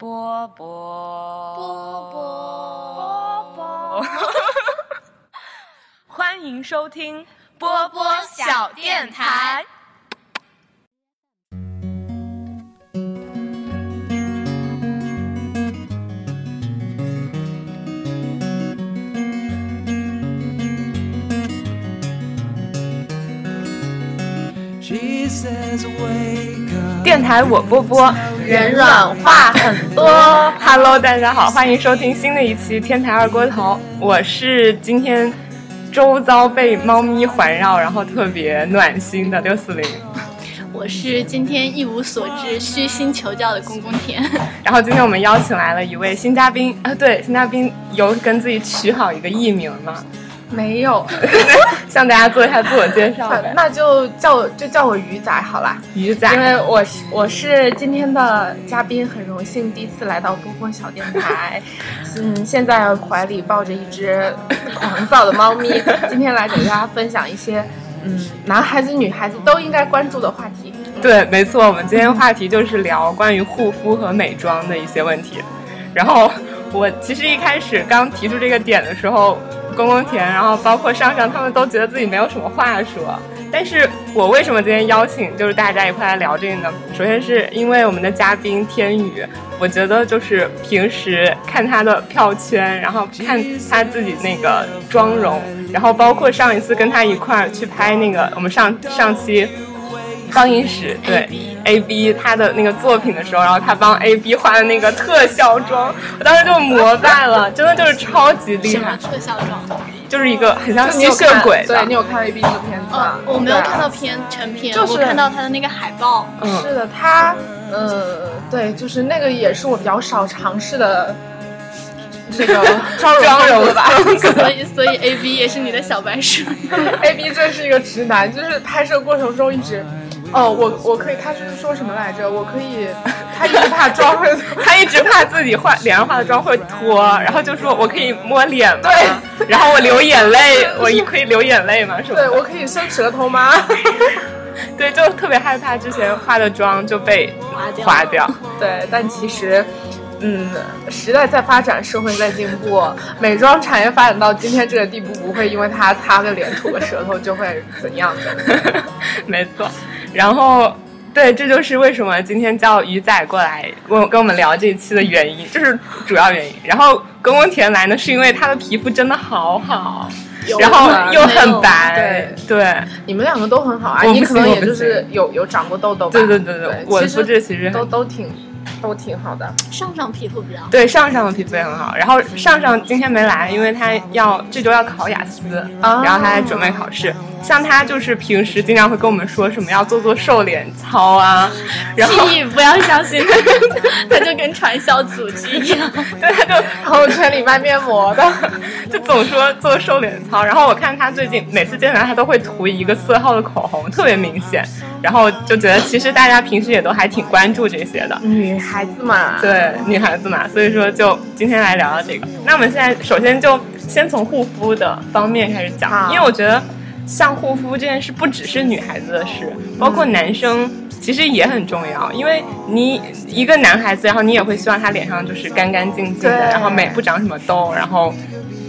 波波。波波。波波，欢迎收听波波小电台。电台我波波，人软话很多。Hello，大家好，欢迎收听新的一期《天台二锅头》，我是今天周遭被猫咪环绕，然后特别暖心的六四零。我是今天一无所知、虚心求教的公公田。然后今天我们邀请来了一位新嘉宾啊，对，新嘉宾有跟自己取好一个艺名吗？没有，向大家做一下自我介绍呗。那就叫我就叫我鱼仔好啦，鱼仔，因为我是我是今天的嘉宾，很荣幸第一次来到波波小电台。嗯，现在怀里抱着一只狂躁的猫咪，今天来给大家分享一些嗯男孩子女孩子都应该关注的话题。对，没错，我们今天话题就是聊关于护肤和美妆的一些问题。然后我其实一开始刚提出这个点的时候。公公田，然后包括上上，他们都觉得自己没有什么话说。但是我为什么今天邀请就是大家一块来聊这个呢？首先是因为我们的嘉宾天宇，我觉得就是平时看他的票圈，然后看他自己那个妆容，然后包括上一次跟他一块儿去拍那个我们上上期放映室对 A B 他的那个作品的时候，然后他帮 A B 画的那个特效妆，我当时就膜拜了，真的就是超级厉害。特效妆？就是一个很像吸血鬼对你有看 A B 那个片子吗？哦，我没有看到片成片，就是我看到他的那个海报。嗯、是的，他呃，对，就是那个也是我比较少尝试的。这个妆 妆容吧，所以所以 A B 也是你的小白鼠。A B 真是一个直男，就是拍摄过程中一直，哦，我我可以，他是说什么来着？我可以，他一直怕妆会，他一直怕自己化脸上化的妆会脱，然后就说我可以摸脸吗？对，然后我流眼泪，我可以流眼泪吗？是吧？对，我可以伸舌头吗？对，就特别害怕之前化的妆就被划掉。划掉。对，但其实。嗯，时代在发展，社会在进步，美妆产业发展到今天这个地步，不会因为它擦个脸、吐个舌头就会怎样的。没错，然后对，这就是为什么今天叫鱼仔过来跟跟我们聊这一期的原因，就是主要原因。然后公公田来呢，是因为他的皮肤真的好好，然后又很白。对对，你们两个都很好啊，你可能也就是有有长过痘痘吧？对对对对，我肤质其实都都挺。都挺好的，上上皮肤比较好。对，上上的皮肤也很好。然后上上今天没来，因为他要这周要考雅思，啊、然后他在准备考试。像他就是平时经常会跟我们说什么要做做瘦脸操啊，然后屁不要相信他，他就跟传销组织一样，对，他就朋友圈里卖面膜的，就总说做瘦脸操。然后我看他最近每次见面，他都会涂一个色号的口红，特别明显。然后就觉得其实大家平时也都还挺关注这些的，女孩子嘛，对，女孩子嘛，所以说就今天来聊聊这个。那我们现在首先就先从护肤的方面开始讲，因为我觉得像护肤这件事不只是女孩子的事，包括男生其实也很重要。因为你一个男孩子，然后你也会希望他脸上就是干干净净的，然后美不长什么痘，然后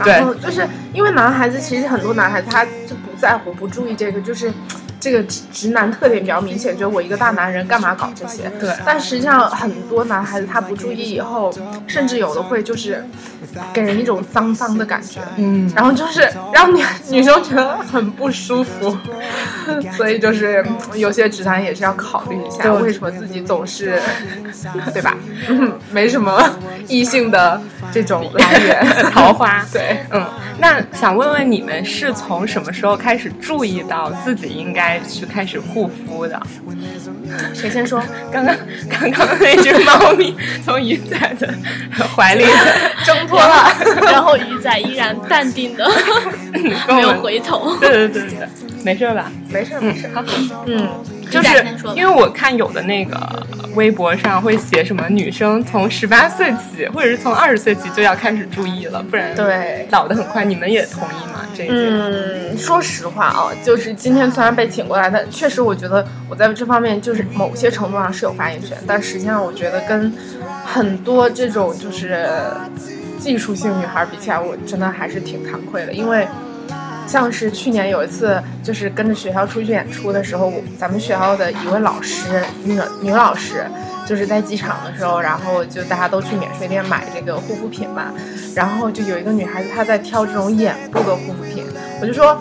对，然后就是因为男孩子其实很多男孩子他就不在乎、不注意这个，就是。这个直直男特点比较明显，觉得我一个大男人干嘛搞这些？对。但实际上很多男孩子他不注意以后，甚至有的会就是给人一种脏脏的感觉，嗯，然后就是让女女生觉得很不舒服。所以就是有些直男也是要考虑一下，为什么自己总是，对吧？嗯，没什么异性的这种来源桃花。对，嗯。那想问问你们是从什么时候开始注意到自己应该去开始护肤的？谁先说？刚刚刚刚那只猫咪从鱼仔的怀里 挣脱了，然后鱼仔依然淡定的 没有回头。对对对对，没事吧？没事没事。好，嗯。就是因为我看有的那个微博上会写什么女生从十八岁起，或者是从二十岁起就要开始注意了，不然对老的很快。你们也同意吗？这一点？嗯，说实话啊，就是今天虽然被请过来，但确实我觉得我在这方面就是某些程度上是有发言权，但实际上我觉得跟很多这种就是技术性女孩比起来，我真的还是挺惭愧的，因为像是去年有一次就是跟着学校出去演出的时候，咱们学校的一位老师，女女老师。就是在机场的时候，然后就大家都去免税店买这个护肤品嘛，然后就有一个女孩子她在挑这种眼部的护肤品，我就说，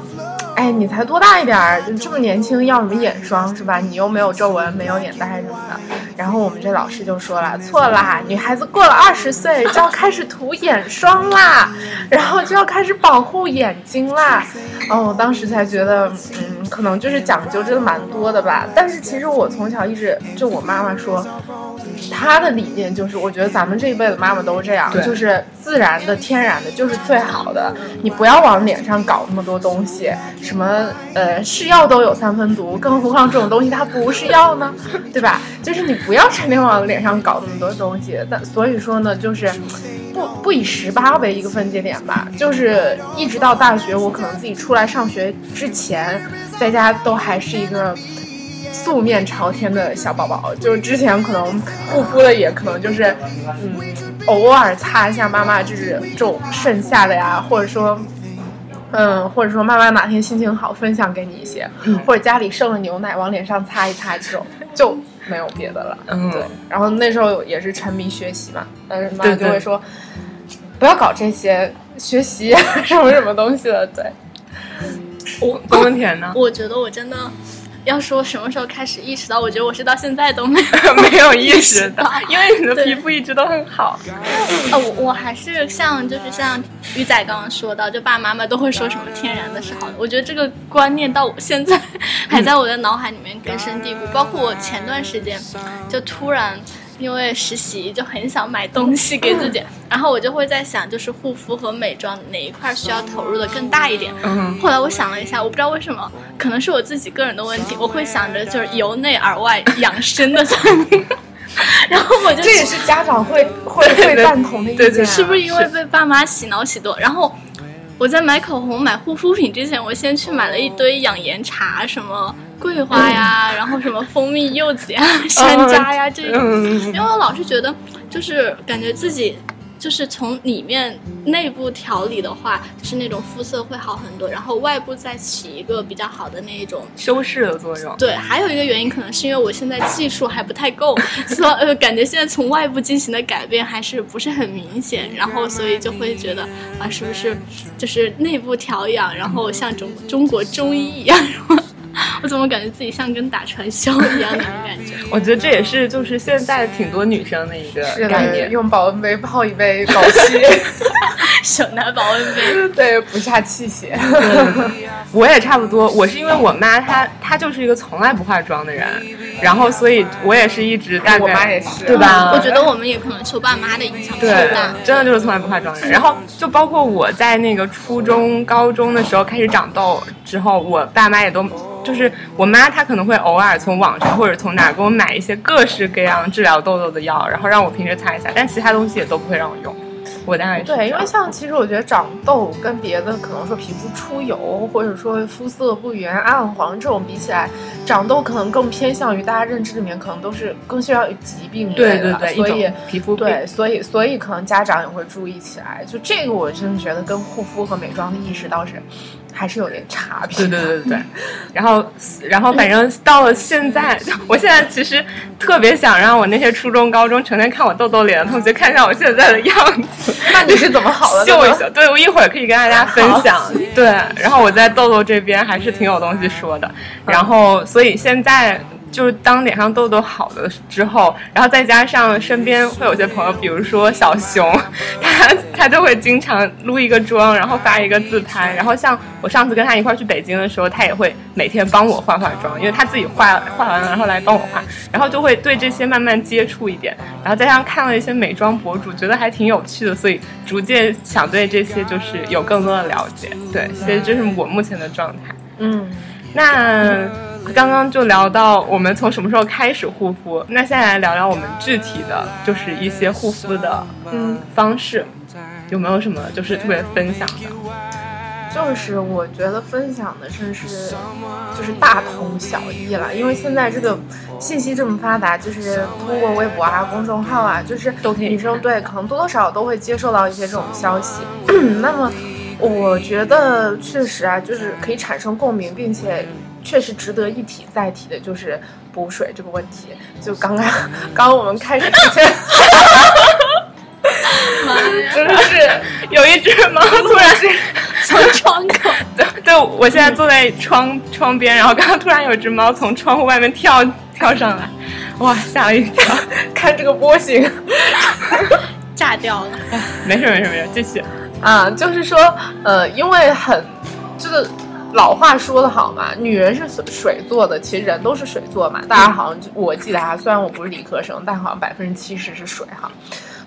哎，你才多大一点儿，就这么年轻，要什么眼霜是吧？你又没有皱纹，没有眼袋什么的。然后我们这老师就说了，错啦，女孩子过了二十岁就要开始涂眼霜啦，然后就要开始保护眼睛啦。哦，我当时才觉得，嗯，可能就是讲究真的蛮多的吧。但是其实我从小一直就我妈妈说。她的理念就是，我觉得咱们这一辈子妈妈都这样，就是自然的、天然的，就是最好的。你不要往脸上搞那么多东西，什么呃是药都有三分毒，更何况这种东西它不是药呢，对吧？就是你不要成天往脸上搞那么多东西。但所以说呢，就是不不以十八为一个分界点吧，就是一直到大学，我可能自己出来上学之前，在家都还是一个。素面朝天的小宝宝，就是之前可能护肤的也可能就是，嗯，偶尔擦一下妈妈就是这种剩下的呀，或者说，嗯，或者说妈妈哪天心情好分享给你一些，或者家里剩了牛奶往脸上擦一擦这种，就没有别的了。嗯，对。然后那时候也是沉迷学习嘛，但是妈就会说，不要搞这些学习什么什么东西了。对，我冬天呢？我觉得我真的。要说什么时候开始意识到，我觉得我是到现在都没有 没有意识到，因为你的皮肤一直都很好。呃，我我还是像就是像鱼仔刚刚说到，就爸爸妈妈都会说什么天然的是好的。我觉得这个观念到我现在 还在我的脑海里面根深蒂固。包括我前段时间就突然。因为实习就很想买东西给自己，然后我就会在想，就是护肤和美妆哪一块需要投入的更大一点。后来我想了一下，我不知道为什么，可能是我自己个人的问题，我会想着就是由内而外养生的产品。然后我就这也是家长会会会赞同的意见，是不是因为被爸妈洗脑洗多？然后我在买口红、买护肤品之前，我先去买了一堆养颜茶，什么。桂花呀，然后什么蜂蜜、柚子呀、山楂呀这种，因为我老是觉得，就是感觉自己就是从里面内部调理的话，就是那种肤色会好很多，然后外部再起一个比较好的那一种修饰的作用。对，还有一个原因可能是因为我现在技术还不太够，所以呃感觉现在从外部进行的改变还是不是很明显，然后所以就会觉得啊，是不是就是内部调养，然后像中中国中医一样。我怎么感觉自己像跟打传销一样那种 感觉？我觉得这也是就是现在挺多女生的一个概念，用保温杯泡一杯枸杞，手拿保温杯，对，不下气血。我也差不多，我是因为我妈她她就是一个从来不化妆的人，然后所以我也是一直大概，我妈也是，对吧？我觉得我们也可能受爸妈的影响比较大，真的就是从来不化妆的人。然后就包括我在那个初中、高中的时候开始长痘之后，我爸妈也都。就是我妈，她可能会偶尔从网上或者从哪给我买一些各式各样治疗痘痘的药，然后让我平时擦一下，但其他东西也都不会让我用。我大概对，因为像其实我觉得长痘跟别的可能说皮肤出油或者说肤色不匀暗黄这种比起来，长痘可能更偏向于大家认知里面可能都是更需要疾病对对对，所以皮肤对，所以所以可能家长也会注意起来。就这个，我真的觉得跟护肤和美妆的意识倒是。还是有点差别。对对对对，然后然后反正到了现在，我现在其实特别想让我那些初中、高中成天看我痘痘脸的同学看一下我现在的样子。那你是怎么好的？秀一秀。对，我一会儿可以跟大家分享。对，然后我在痘痘这边还是挺有东西说的。然后，所以现在。就是当脸上痘痘好了之后，然后再加上身边会有些朋友，比如说小熊，他他就会经常撸一个妆，然后发一个自拍。然后像我上次跟他一块去北京的时候，他也会每天帮我化化妆，因为他自己化化完了，然后来帮我化。然后就会对这些慢慢接触一点，然后再加上看了一些美妆博主，觉得还挺有趣的，所以逐渐想对这些就是有更多的了解。对，所以这是我目前的状态。嗯，那。刚刚就聊到我们从什么时候开始护肤，那现在来聊聊我们具体的就是一些护肤的嗯方式，有没有什么就是特别分享的？就是我觉得分享的真是就是大同小异了，因为现在这个信息这么发达，就是通过微博啊、公众号啊，就是女生对可能多多少少都会接受到一些这种消息。那么我觉得确实啊，就是可以产生共鸣，并且确实值得一提再提的，就是补水这个问题。就刚刚刚刚我们开始之前。真的是有一只猫突然从窗口，对对，我现在坐在窗窗边，然后刚刚突然有只猫从窗户外面跳跳上来，哇，吓了一跳！看这个波形，炸掉了。没事没事没事，继续啊，就是说，呃，因为很这个老话说的好嘛，女人是水做的，其实人都是水做嘛。大家好像我记得啊，虽然我不是理科生，但好像百分之七十是水哈。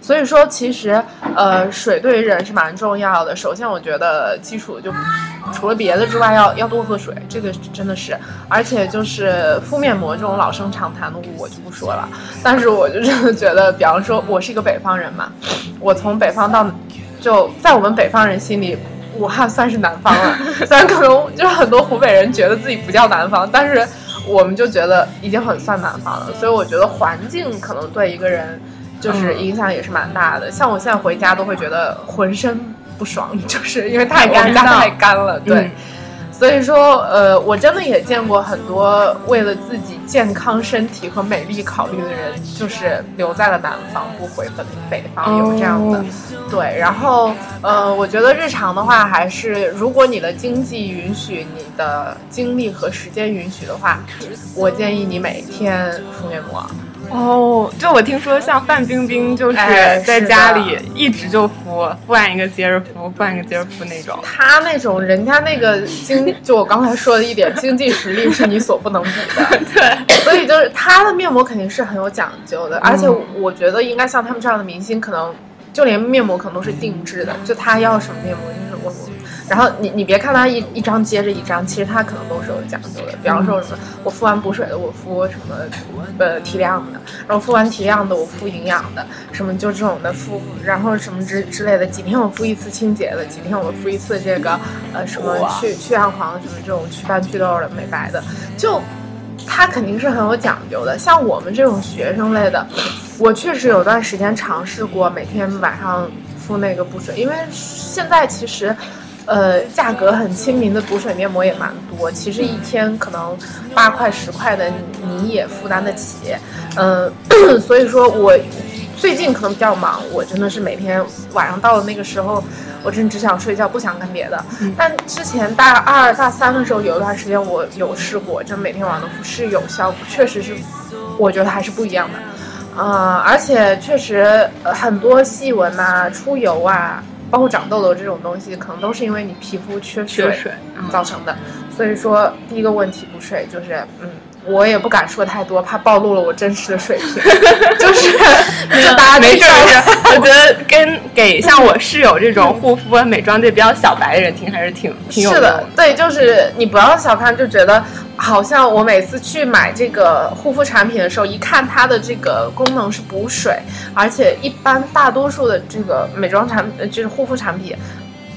所以说，其实，呃，水对于人是蛮重要的。首先，我觉得基础就除了别的之外，要要多喝水，这个真的是。而且就是敷面膜这种老生常谈的，我就不说了。但是我就真的觉得，比方说，我是一个北方人嘛，我从北方到，就在我们北方人心里，武汉算是南方了。虽然可能就是很多湖北人觉得自己不叫南方，但是我们就觉得已经很算南方了。所以我觉得环境可能对一个人。就是影响也是蛮大的，像我现在回家都会觉得浑身不爽，就是因为太干太干了。对，所以说，呃，我真的也见过很多为了自己健康身体和美丽考虑的人，就是留在了南方不回本北方，有这样的。对，然后，呃，我觉得日常的话，还是如果你的经济允许，你的精力和时间允许的话，我建议你每天敷面膜。哦，就我听说，像范冰冰就是在家里一直就敷，敷完一个接着敷，敷完一个接着敷那种。她那种人家那个经，就我刚才说的一点，经济实力是你所不能比的。对，所以就是她的面膜肯定是很有讲究的，而且我觉得应该像他们这样的明星，可能就连面膜可能都是定制的，就她要什么面膜就是我我。然后你你别看它一一张接着一张，其实它可能都是有讲究的。比方说什么，我敷完补水的，我敷什么呃提亮的，然后敷完提亮的，我敷营养的，什么就这种的敷，然后什么之之类的。几天我敷一次清洁的，几天我敷一次这个呃什么去去暗黄什么这种祛斑祛痘的美白的，就它肯定是很有讲究的。像我们这种学生类的，我确实有段时间尝试过每天晚上敷那个补水，因为现在其实。呃，价格很亲民的补水面膜也蛮多，其实一天可能八块十块的你也负担得起。嗯，所以说我最近可能比较忙，我真的是每天晚上到了那个时候，我真只想睡觉，不想干别的。但之前大二大三的时候有一段时间我有试过，就每天晚上都是有效果，确实是，我觉得还是不一样的。嗯，而且确实很多细纹啊、出油啊。包括长痘痘这种东西，可能都是因为你皮肤缺水造成的。所以说，第一个问题补水就是，嗯，我也不敢说太多，怕暴露了我真实的水平。就是，就大家没事没事。我觉得跟给像我室友这种护肤美妆界比较小白的人听，还是挺挺有是的。对，就是你不要小看，就觉得。好像我每次去买这个护肤产品的时候，一看它的这个功能是补水，而且一般大多数的这个美妆产呃就是护肤产品。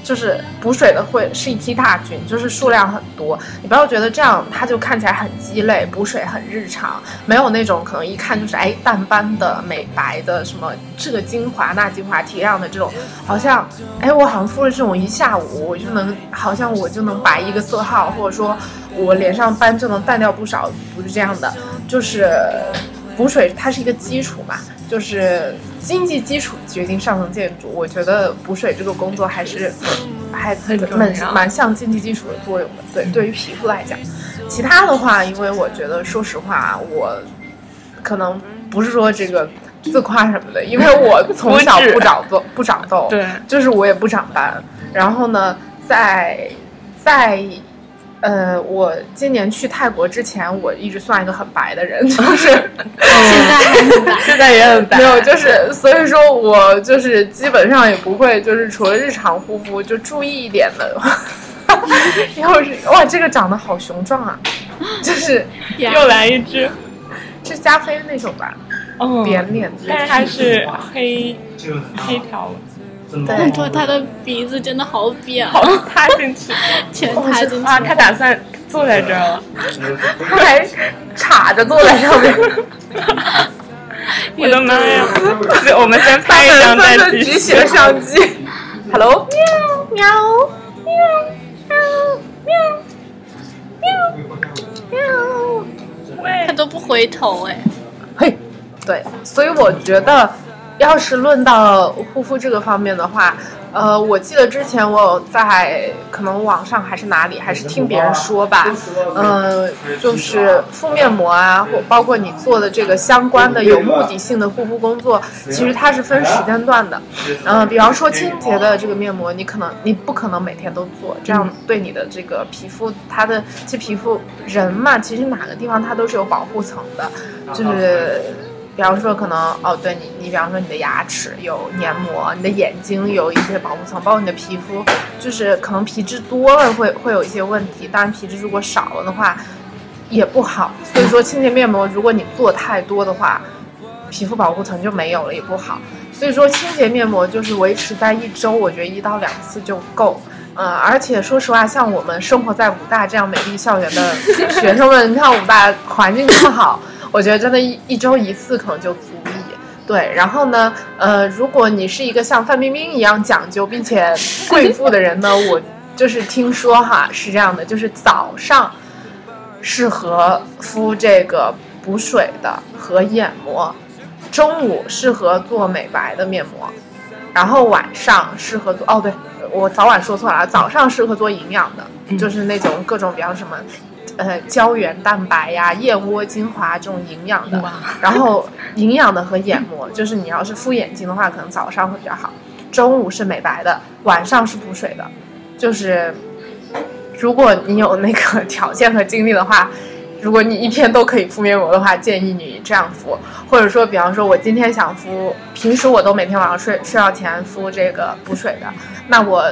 就是补水的会是一批大军，就是数量很多。你不要觉得这样它就看起来很鸡肋，补水很日常，没有那种可能一看就是哎淡斑的、美白的，什么这个精华那精华提亮的这种，好像哎我好像敷了这种一下午，我就能好像我就能白一个色号，或者说我脸上斑就能淡掉不少，不是这样的，就是补水它是一个基础嘛。就是经济基础决定上层建筑，我觉得补水这个工作还是还蛮蛮像经济基础的作用的。对，对于皮肤来讲，其他的话，因为我觉得，说实话，我可能不是说这个自夸什么的，因为我从小不长痘，不长痘，对，就是我也不长斑。然后呢，在在。呃，我今年去泰国之前，我一直算一个很白的人，就 是现在很白，现在也很白。没有，就是所以说我就是基本上也不会，就是除了日常护肤就注意一点的。要是哇，这个长得好雄壮啊，就是又来一只，是加菲那种吧？哦，扁脸，但是它是黑黑条拜托，他的鼻子真的好扁，好塌进去，全塌进去啊！他打算坐在这儿了，他还叉着坐在上面。我的妈呀！我们先拍一张再继续。举起了相机。Hello，喵喵喵喵喵喵，他都不回头哎。嘿，对，所以我觉得，要是论到护肤这个方面的话，呃，我记得之前我有在可能网上还是哪里，还是听别人说吧，呃，就是敷面膜啊，或包括你做的这个相关的有目的性的护肤工作，其实它是分时间段的。嗯、比方说清洁的这个面膜，你可能你不可能每天都做，这样对你的这个皮肤，它的这皮肤人嘛，其实哪个地方它都是有保护层的，就是。比方说，可能哦，对你，你比方说你的牙齿有黏膜，你的眼睛有一些保护层，包括你的皮肤，就是可能皮质多了会会有一些问题。当然，皮质如果少了的话也不好。所以说，清洁面膜如果你做太多的话，皮肤保护层就没有了，也不好。所以说，清洁面膜就是维持在一周，我觉得一到两次就够。嗯，而且说实话，像我们生活在武大这样美丽校园的学生们，你看武大环境这么好。我觉得真的，一一周一次可能就足以。对，然后呢，呃，如果你是一个像范冰冰一样讲究并且贵妇的人呢，我就是听说哈是这样的，就是早上适合敷这个补水的和眼膜，中午适合做美白的面膜，然后晚上适合做哦，对我早晚说错了，早上适合做营养的，就是那种各种比方什么。呃，胶原蛋白呀，燕窝精华这种营养的，然后营养的和眼膜，就是你要是敷眼睛的话，可能早上会比较好，中午是美白的，晚上是补水的。就是如果你有那个 条件和精力的话，如果你一天都可以敷面膜的话，建议你这样敷。或者说，比方说我今天想敷，平时我都每天晚上睡睡觉前敷这个补水的，那我。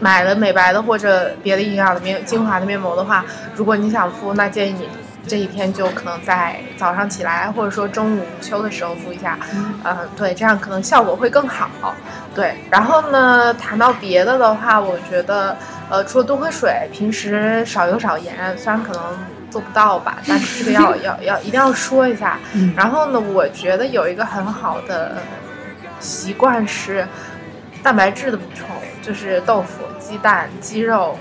买了美白的或者别的营养的面精华的面膜的话，如果你想敷，那建议你这一天就可能在早上起来，或者说中午午休的时候敷一下。嗯，对，这样可能效果会更好。对，然后呢，谈到别的的话，我觉得，呃，除了多喝水，平时少油少盐，虽然可能做不到吧，但是这个要要要一定要说一下。然后呢，我觉得有一个很好的习惯是蛋白质的补充。就是豆腐、鸡蛋、鸡肉、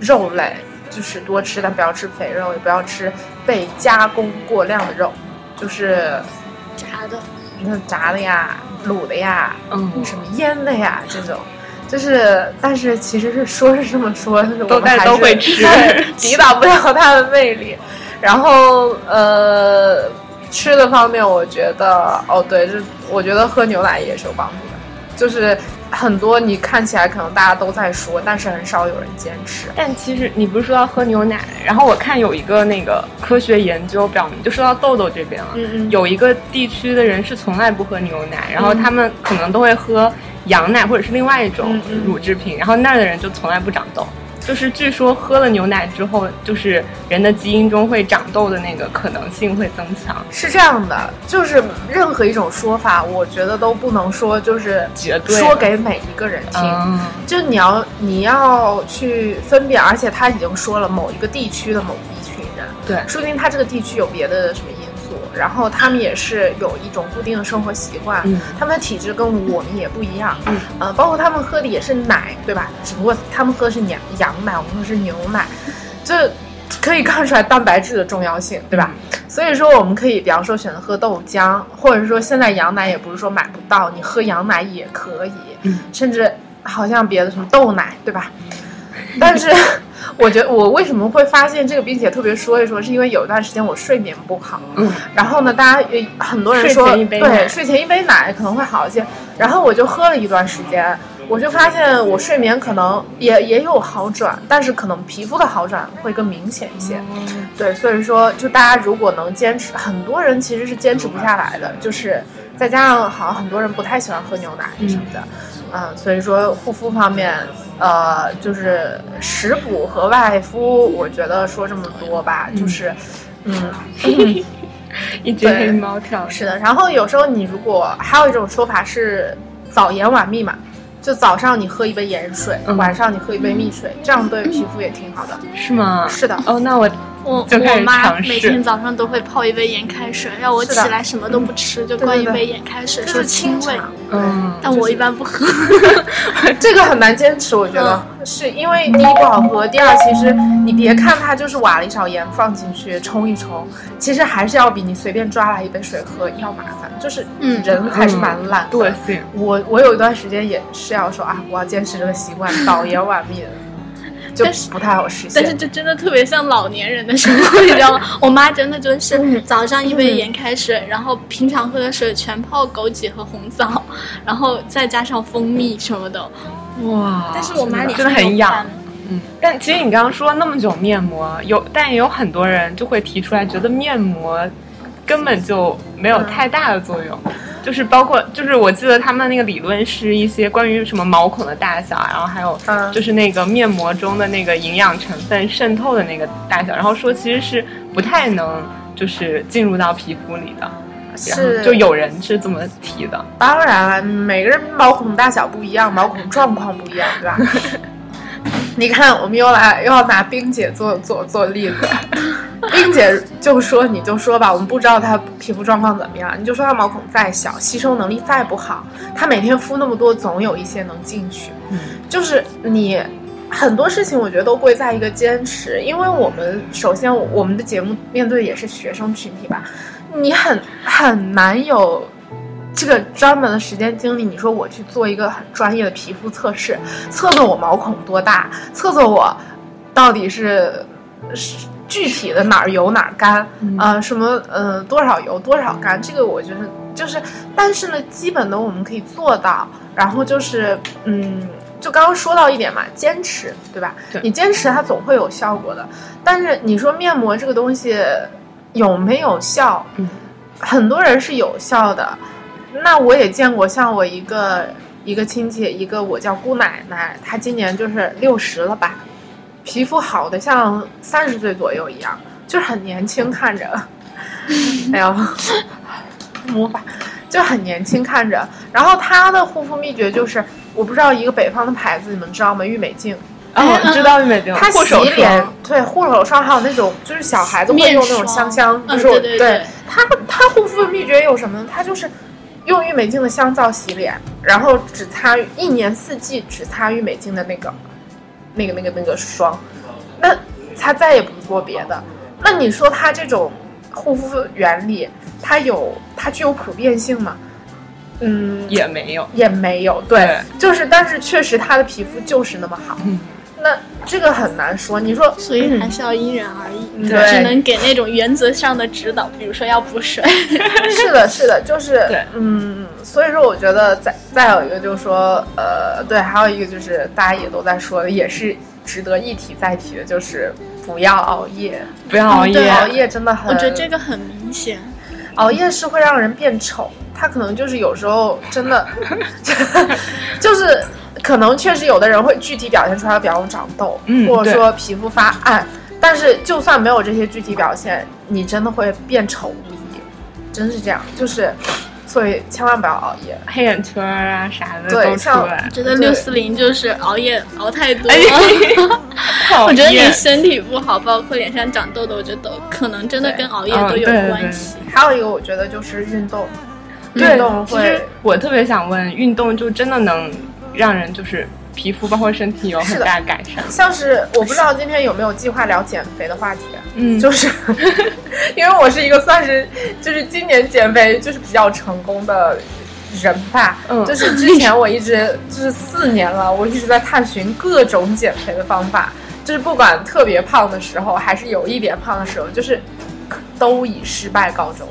肉类，就是多吃，但不要吃肥肉，也不要吃被加工过量的肉，就是炸的，那炸的呀、卤的呀、嗯，什么腌的呀，这种，就是，但是其实是说是这么说，但是我们还是会吃，抵挡不了它的魅力。然后，呃，吃的方面，我觉得，哦，对，就我觉得喝牛奶也是有帮助的，就是。很多你看起来可能大家都在说，但是很少有人坚持。但其实你不是说要喝牛奶，然后我看有一个那个科学研究表明，就说到痘痘这边了，嗯嗯，有一个地区的人是从来不喝牛奶，然后他们可能都会喝羊奶或者是另外一种乳制品，然后那儿的人就从来不长痘。就是据说喝了牛奶之后，就是人的基因中会长痘的那个可能性会增强。是这样的，就是任何一种说法，我觉得都不能说就是绝对说给每一个人听。就你要你要去分辨，而且他已经说了某一个地区的某一群人，对，说不定他这个地区有别的什么然后他们也是有一种固定的生活习惯，他们的体质跟我们也不一样，嗯，呃，包括他们喝的也是奶，对吧？只不过他们喝的是羊羊。奶，我们说是牛奶，这可以看出来蛋白质的重要性，对吧？所以说，我们可以比方说选择喝豆浆，或者说现在羊奶也不是说买不到，你喝羊奶也可以，甚至好像别的什么豆奶，对吧？但是，我觉得我为什么会发现这个，并且特别说一说，是因为有一段时间我睡眠不好，嗯，然后呢，大家也很多人说，对，睡前一杯奶可能会好一些，然后我就喝了一段时间。我就发现我睡眠可能也也有好转，但是可能皮肤的好转会更明显一些。对，所以说就大家如果能坚持，很多人其实是坚持不下来的，就是再加上好像很多人不太喜欢喝牛奶什么的，嗯，所以说护肤方面，呃，就是食补和外敷，我觉得说这么多吧，就是，嗯，一只黑猫跳是的。然后有时候你如果还有一种说法是早盐晚蜜嘛。就早上你喝一杯盐水，嗯晚上你喝一杯蜜水，这样对皮肤也挺好的。是吗？是的哦，那我我我妈每天早上都会泡一杯盐开水，让我起来什么都不吃，就灌一杯盐开水，就是说清胃。嗯，但我一般不喝。这个很难坚持，我觉得、嗯是因为第一不好喝，第二其实你别看它就是挖了一勺盐放进去冲一冲，其实还是要比你随便抓来一杯水喝要麻烦，就是嗯人还是蛮懒的。惰性。我我有一段时间也是要说啊，我要坚持这个习惯，倒盐 晚蜜的，就但是不太好实现但是现。这真的特别像老年人的生活，你知道吗？我妈真的就是嗯早上一杯盐开水，然后平常喝的水全泡枸杞和红枣，然后再加上蜂蜜什么的。哇，但是我妈脸真的很痒。嗯，但其实你刚刚说了那么久面膜，有但也有很多人就会提出来，觉得面膜根本就没有太大的作用。就是包括，就是我记得他们那个理论是一些关于什么毛孔的大小，然后还有嗯就是那个面膜中的那个营养成分渗透的那个大小，然后说其实是不太能就是进入到皮肤里的。是就有人是这么提的，当然了，每个人毛孔大小不一样，毛孔状况不一样，对吧？你看，我们又来又要拿冰姐做做做例子，冰姐就说你就说吧，我们不知道她皮肤状况怎么样，你就说她毛孔再小，吸收能力再不好，她每天敷那么多，总有一些能进去。嗯，就是你很多事情，我觉得都贵在一个坚持，因为我们首先我们的节目面对也是学生群体吧，你很很难有这个专门的时间精力。你说我去做一个很专业的皮肤测试，测测我毛孔多大，测测我到底是是具体的哪儿油哪儿干，嗯呃，什么呃多少油多少干，这个我觉得就是，但是呢，基本的我们可以做到。然后就是嗯。就刚刚说到一点嘛，坚持，对吧？对你坚持它总会有效果的。但是你说面膜这个东西有没有效？嗯，很多人是有效的。那我也见过，像我一个一个亲戚，一个我叫姑奶奶，她今年就是六十了吧，皮肤好的像三十岁左右一样，就是很年轻看着。哎呦，魔法就很年轻看着。然后她的护肤秘诀就是，我不知道一个北方的牌子，你们知道吗？郁美净。哦，知道美净 它护手洗脸霜，对护手霜，还有那种就是小孩子会用那种香香，嗯就是我对对对它它护肤的秘诀有什么呢？它就是用郁美净的香皂洗脸，然后只擦一年四季只擦郁美净的那个那个那个那个霜，那它再也不做别的。那你说它这种护肤原理，它有它具有普遍性吗？嗯，也没有。也没有，对，对就是，但是确实他的皮肤就是那么好，嗯那这个很难说。你说，所以还是要因人而异，嗯对只能给那种原则上的指导，比如说要补水。是的，是的，就是对，嗯，所以说我觉得再再有一个就是说，呃，对，还有一个就是大家也都在说的，也是值得一提再提的，就是不要熬夜，不要熬夜，对熬夜真的很，我觉得这个很明显。熬夜是会让人变丑，他可能就是有时候真的，就是可能确实有的人会具体表现出来，比方长痘，嗯或者说皮肤发暗。但是就算没有这些具体表现，你真的会变丑无疑，真是这样。就是，所以千万不要熬夜。黑眼圈啊啥的都出对像。觉得对六四零就是熬夜熬太多。我觉得你身体不好，包括脸上长痘痘，我觉得都可能真的跟熬夜嗯都有对对关系。还有一个，我觉得就是运动，对运动会。我特别想问，运动就真的能让人就是皮肤包括身体有很大的。大改善？像是我不知道今天有没有计划聊减肥的话题，嗯，就是 因为我是一个算是就是今年减肥就是比较成功的人吧，嗯。就是之前我一直就是四年了，我一直在探寻各种减肥的方法，就是不管特别胖的时候，还是有一点胖的时候，就是都以失败告终。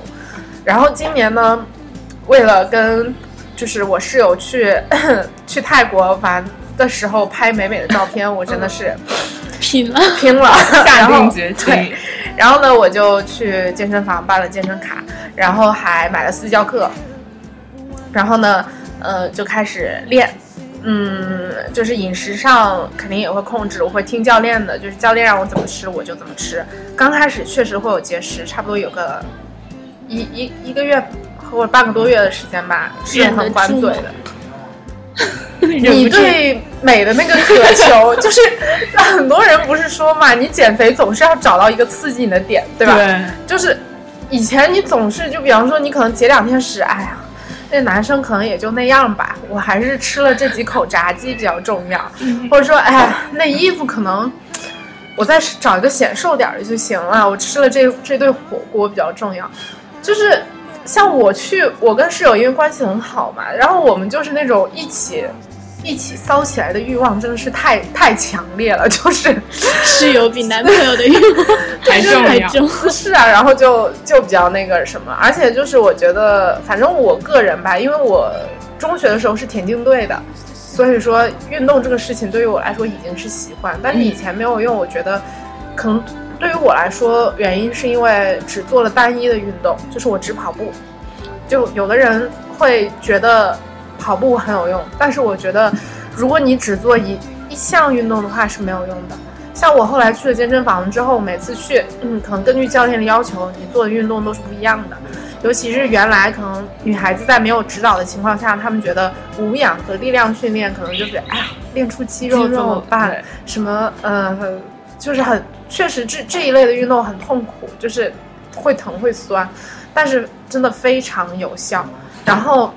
然后今年呢，为了跟就是我室友去 去泰国玩的时候拍美美的照片，我真的是拼了，拼了，下定决心，然后呢，我就去健身房办了健身卡，然后还买了私教课，然后呢，呃，就开始练。嗯，就是饮食上肯定也会控制，我会听教练的，就是教练让我怎么吃我就怎么吃。刚开始确实会有节食，差不多有个一一一个月或者半个多月的时间吧，是很管嘴的。你对美的那个渴求，就是很多人不是说嘛，你减肥总是要找到一个刺激你的点，对吧？对，就是以前你总是就比方说你可能节两天食，哎呀，那男生可能也就那样吧，我还是吃了这几口炸鸡比较重要，或者说哎呀，那衣服可能我再找一个显瘦点的就行了，我吃了这这顿火锅比较重要，就是。像我去，我跟室友因为关系很好嘛，然后我们就是那种一起一起骚起来的欲望真的是太太强烈了，就是 室友比男朋友的欲望 还重要。是啊，然后就就比较那个什么，而且就是我觉得，反正我个人吧，因为我中学的时候是田径队的，所以说运动这个事情对于我来说已经是习惯，但是以前没有用，我觉得可能。对于我来说，原因是因为只做了单一的运动，就是我只跑步。就有的人会觉得跑步很有用，但是我觉得，如果你只做一一项运动的话是没有用的。像我后来去了健身房之后，每次去，嗯，可能根据教练的要求，你做的运动都是不一样的。尤其是原来可能女孩子在没有指导的情况下，她们觉得无氧和力量训练可能就是，哎呀，练出肌肉怎么办？什么，呃。就是很确实，这这一类的运动很痛苦，就是会疼会酸，但是真的非常有效。然后，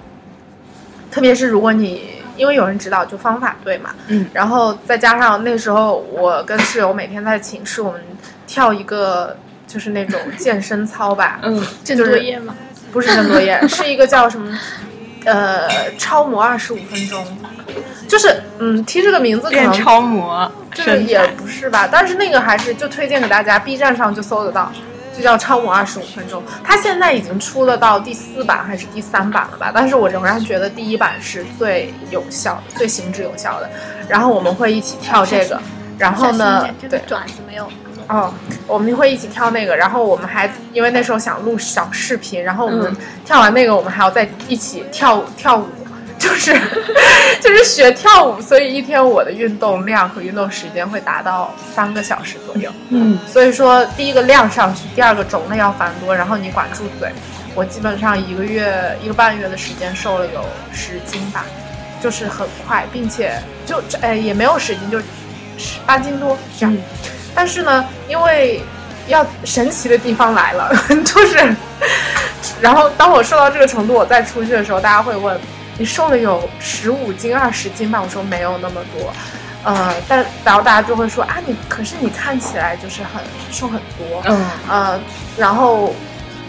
特别是如果你因为有人指导，就方法对嘛，嗯，然后再加上那时候我跟室友每天在寝室，我们跳一个就是那种 健身操吧，嗯，郑多燕吗？不是郑多燕，是一个叫什么，呃，超模二十五分钟。就是嗯，听这个名字可能超模，就是也不是吧？但是那个还是就推荐给大家，B 站上就搜得到，就叫超模二十五分钟。它现在已经出了到第四版还是第三版了吧？但是我仍然觉得第一版是最有效的，最行之有效的。然后我们会一起跳这个，然后呢，对，转子没有哦，我们会一起跳那个。然后我们还因为那时候想录小视频，然后我们跳完那个，我们还要再一起跳跳舞。就是 就是学跳舞，所以一天我的运动量和运动时间会达到三个小时左右。嗯，所以说第一个量上去，第二个种类要繁多，然后你管住嘴。我基本上一个月一个半月的时间瘦了有十斤吧，就是很快，并且就哎也没有十斤，就十八斤多这样。但是呢，因为要神奇的地方来了，就是，然后当我瘦到这个程度，我再出去的时候，大家会问。你瘦了有十五斤、二十斤吧？我说没有那么多，呃，但然后大家就会说啊，你可是你看起来就是很瘦很多，嗯呃，然后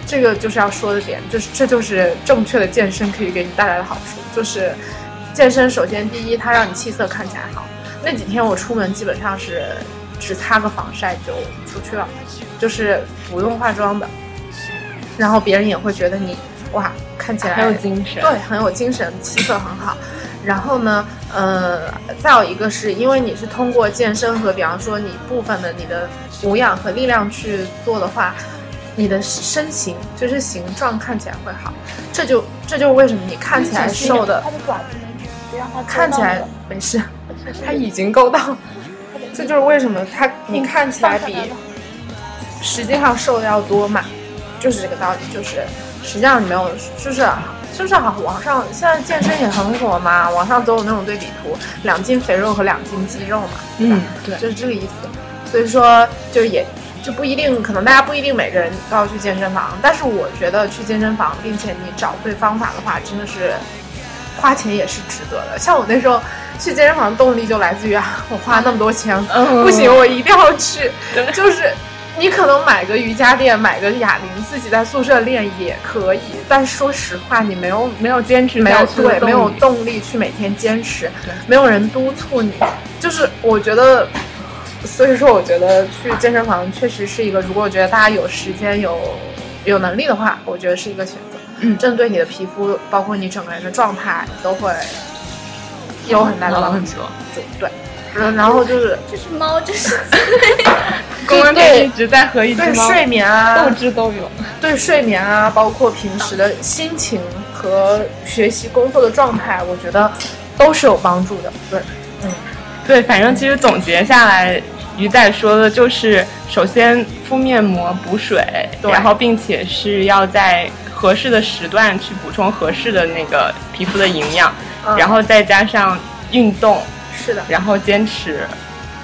这个就是要说的点，就是这就是正确的健身可以给你带来的好处，就是健身首先第一，它让你气色看起来好。那几天我出门基本上是只擦个防晒就出去了，就是不用化妆的，然后别人也会觉得你。哇，看起来很有精神，对，很有精神，气色很好。然后呢，呃，再有一个是因为你是通过健身和比方说你部分的你的无氧和力量去做的话，你的身形就是形状看起来会好。这就这就是为什么你看起来瘦的，它的爪子别让它看起来没事，它已经够到。这就是为什么它你看起来比实际上瘦的要多嘛，就是这个道理，就是。实际上你没有，就是就是好，网上现在健身也很火嘛，网上总有那种对比图，两斤肥肉和两斤肌肉嘛，嗯，对，就是这个意思。所以说，就也就不一定，可能大家不一定每个人都要去健身房，但是我觉得去健身房，并且你找对方法的话，真的是花钱也是值得的。像我那时候去健身房，动力就来自于啊，我花那么多钱，不行，我一定要去，就是。你可能买个瑜伽垫，买个哑铃，自己在宿舍练也可以。但说实话，你没有没有坚持，没有对，没有动力去每天坚持，没有人督促你。就是我觉得，所以说我觉得去健身房确实是一个，如果我觉得大家有时间有有能力的话，我觉得是一个选择。嗯，针对你的皮肤，包括你整个人的状态，都会有很大的帮助。对。然后就是这是猫，这是公安队一直在和一只猫睡眠啊，斗智斗勇。对睡眠啊，包括平时的心情和学习工作的状态，我觉得都是有帮助的。对，嗯，对，反正其实总结下来，鱼仔说的就是：首先敷面膜补水，然后并且是要在合适的时段去补充合适的那个皮肤的营养，然后再加上。运动，是的，然后坚持，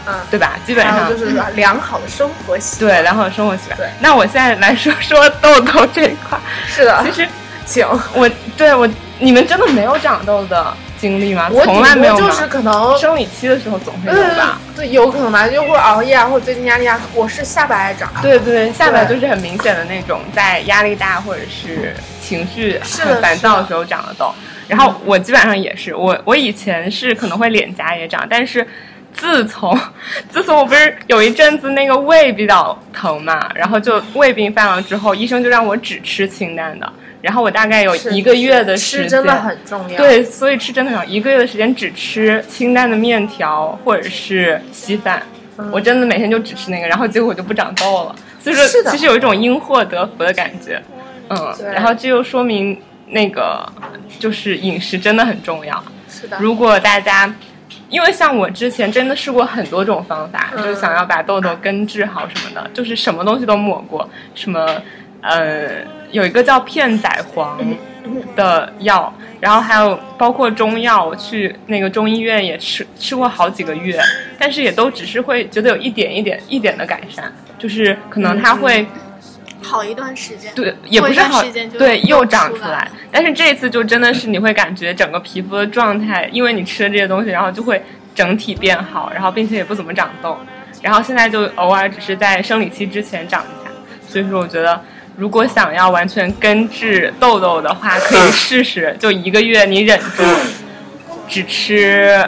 嗯，对吧？基本上就是良好的生活习惯，对良好的生活习惯。对，那我现在来说说痘痘这一块。是的，其实，请我对我你们真的没有长痘的经历吗？我从来没有，就是可能生理期的时候总会有吧。对，有可能吧，就会熬夜啊，或者最近压力大。我是下巴爱长。对对，下巴就是很明显的那种，在压力大或者是情绪很烦躁的时候长的痘。然后我基本上也是，我我以前是可能会脸颊也长，但是自从 自从我不是有一阵子那个胃比较疼嘛，然后就胃病犯了之后，医生就让我只吃清淡的。然后我大概有一个月的时间，吃真的很重要。对，所以吃真的很重要。一个月的时间只吃清淡的面条或者是稀饭，我真的每天就只吃那个，然后结果我就不长痘了。所以说，其实有一种因祸得福的感觉。嗯，然后这又说明。那个就是饮食真的很重要。是的。如果大家，因为像我之前真的试过很多种方法，就是想要把痘痘根治好什么的，就是什么东西都抹过，什么呃，有一个叫片仔癀的药，然后还有包括中药，我去那个中医院也吃吃过好几个月，但是也都只是会觉得有一点一点一点的改善，就是可能它会。好一段时间，对，也不是好，对，又长出来。但是这一次就真的是你会感觉整个皮肤的状态，因为你吃了这些东西，然后就会整体变好，然后并且也不怎么长痘。然后现在就偶尔只是在生理期之前长一下。所以说，我觉得如果想要完全根治痘痘的话，可以试试，就一个月你忍住，只吃。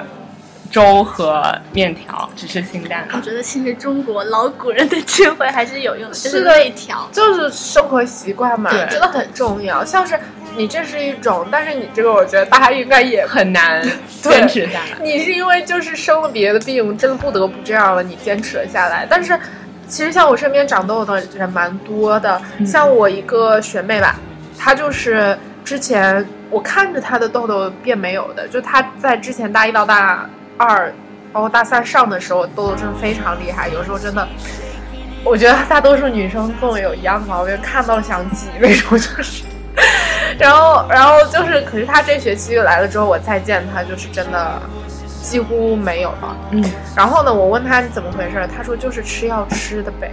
粥和面条只吃清淡的。我觉得其实中国老古人的智慧还是有用的，是的，调就是生活习惯嘛，真的很重要。像是你这是一种，但是你这个我觉得大家应该也很难 坚持下来。你是因为就是生了别的病，真的不得不这样了，你坚持了下来。但是其实像我身边长痘痘的人蛮多的，像我一个学妹吧，她就是之前我看着她的痘痘变没有的，就她在之前大一到大。二，包括大三上的时候，痘痘真的非常厉害。有时候真的，我觉得大多数女生跟我有一样的毛病，看到了想挤为什么，就是。然后，然后就是，可是他这学期来了之后，我再见他，就是真的几乎没有了。嗯。然后呢，我问他怎么回事，他说就是吃药吃的呗，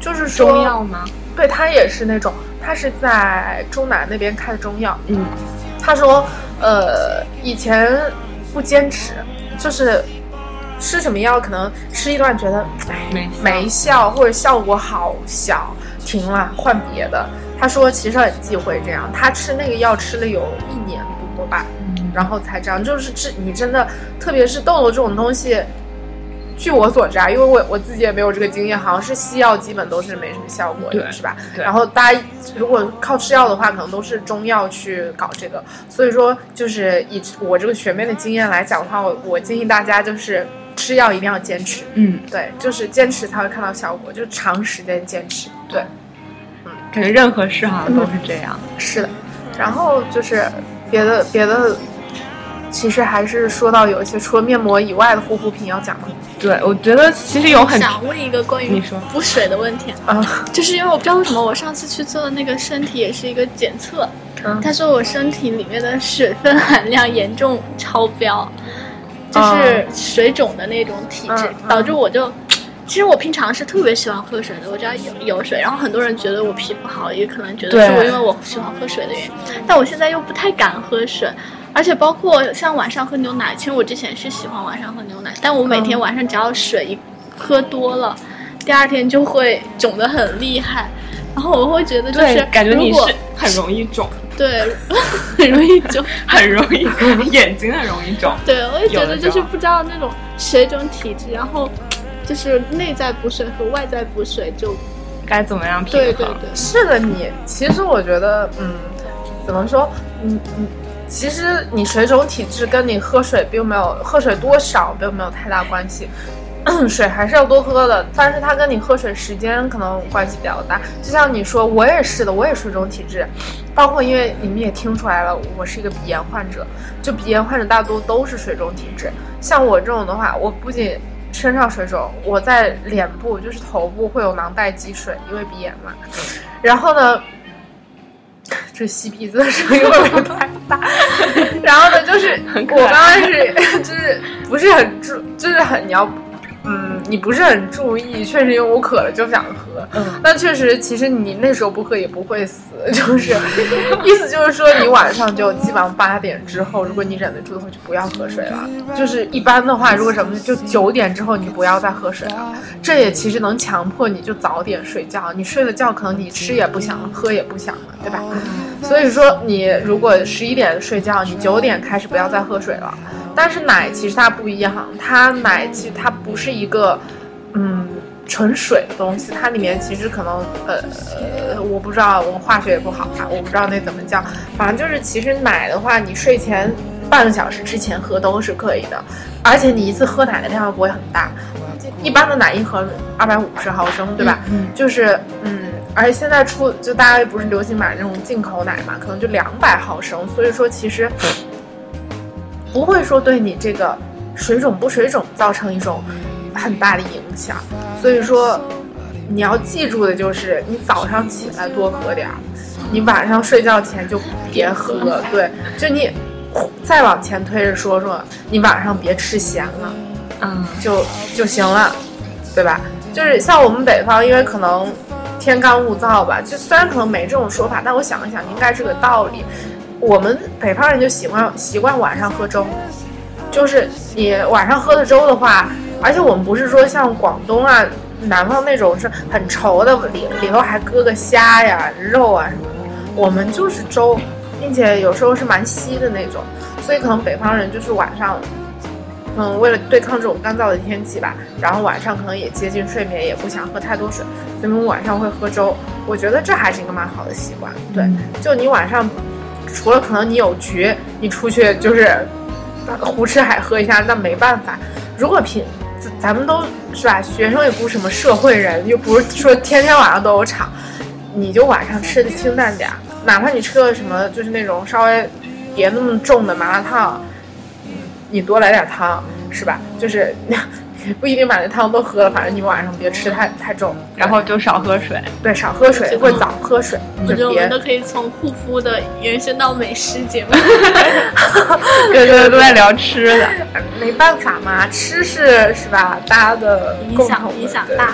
就是说中药吗？对他也是那种，他是在中南那边开的中药。嗯。他说，呃，以前不坚持。就是吃什么药，可能吃一段觉得没没效，或者效果好小，停了换别的。他说其实很忌讳这样，他吃那个药吃了有一年多吧，然后才这样。就是治你真的，特别是痘痘这种东西。据我所知啊，因为我我自己也没有这个经验，好像是西药基本都是没什么效果的，是吧？然后大家如果靠吃药的话，可能都是中药去搞这个。所以说，就是以我这个学妹的经验来讲的话，我我建议大家就是吃药一定要坚持。嗯，对，就是坚持才会看到效果，就长时间坚持。对，嗯，感觉任何事好像都是这样。是的，然后就是别的别的。其实还是说到有一些除了面膜以外的护肤品要讲的？对，我觉得其实有很想问一个关于你说。补水的问题啊，就是因为我不知道为什么我上次去做的那个身体也是一个检测，他说我身体里面的水分含量严重超标，就是水肿的那种体质，导致我就，其实我平常是特别喜欢喝水的，我只要有有水，然后很多人觉得我皮肤好，也可能觉得是我因为我喜欢喝水的原因，但我现在又不太敢喝水。而且包括像晚上喝牛奶，其实我之前是喜欢晚上喝牛奶，但我每天晚上只要水一喝多了，第二天就会肿得很厉害，然后我会觉得就是感觉你是很容易肿，对，很容易肿，很容易眼睛很容易肿，对，我也觉得就是不知道那种水肿体质，然后就是内在补水和外在补水就该怎么样平衡？对对对，是的，你其实我觉得，嗯，怎么说，嗯嗯。其实你水肿体质跟你喝水并没有喝水多少并没有太大关系，水还是要多喝的，但是它跟你喝水时间可能关系比较大。就像你说，我也是的，我也水肿体质，包括因为你们也听出来了，我是一个鼻炎患者，就鼻炎患者大多都是水肿体质。像我这种的话，我不仅身上水肿，我在脸部就是头部会有囊袋积水，因为鼻炎嘛。然后呢？这吸鼻子的声音会不会太大？然后呢，就是我刚开始就是不是很注，就是很你要，嗯，你不是很注意，确实因为我渴了就想喝，嗯，但确实其实你那时候不喝也不会死，就是意思就是说你晚上就基本上八点之后，如果你忍得住的话，就不要喝水了。就是一般的话，如果什么就九点之后你不要再喝水了，这也其实能强迫你就早点睡觉。你睡了觉，可能你吃也不想，喝也不想了，对吧？所以说你如果十一点睡觉，你九点开始不要再喝水了。但是奶其实它不一样，它奶其实它不是一个，嗯。纯水的东西，它里面其实可能呃呃，我不知道，我化学也不好啊，我不知道那怎么叫。反正就是，其实奶的话，你睡前半个小时之前喝都是可以的，而且你一次喝奶的量不会很大，一般的奶一盒二百五十毫升，对吧？嗯。就是嗯，而且现在出就大家不是流行买那种进口奶嘛，可能就两百毫升，所以说其实不会说对你这个水肿不水肿造成一种。很大的影响，所以说你要记住的就是，你早上起来多喝点儿，你晚上睡觉前就别喝。对，就你再往前推着说说，你晚上别吃咸了，嗯，就就行了，对吧？就是像我们北方，因为可能天干物燥吧，就虽然可能没这种说法，但我想一想，应该是个道理。我们北方人就喜欢习惯晚上喝粥，就是你晚上喝的粥的话。而且我们不是说像广东啊、南方那种是很稠的，里里头还搁个虾呀、肉啊什么的。我们就是粥，并且有时候是蛮稀的那种。所以可能北方人就是晚上，嗯，为了对抗这种干燥的天气吧，然后晚上可能也接近睡眠，也不想喝太多水，所以我们晚上会喝粥。我觉得这还是一个蛮好的习惯。对，就你晚上除了可能你有局，你出去就是胡吃海喝一下，那没办法。如果平咱们都是吧，学生也不是什么社会人，又不是说天天晚上都有场，你就晚上吃的清淡点，哪怕你吃个什么，就是那种稍微别那么重的麻辣烫，你多来点汤，是吧？就是。不一定把那汤都喝了，反正你晚上别吃太太重，然后就少喝水。对，少喝水或者早喝水。我觉得我们都可以从护肤的延伸到美食节目。对对，都在聊吃的，没办法嘛，吃是是吧？大家的影响影响大。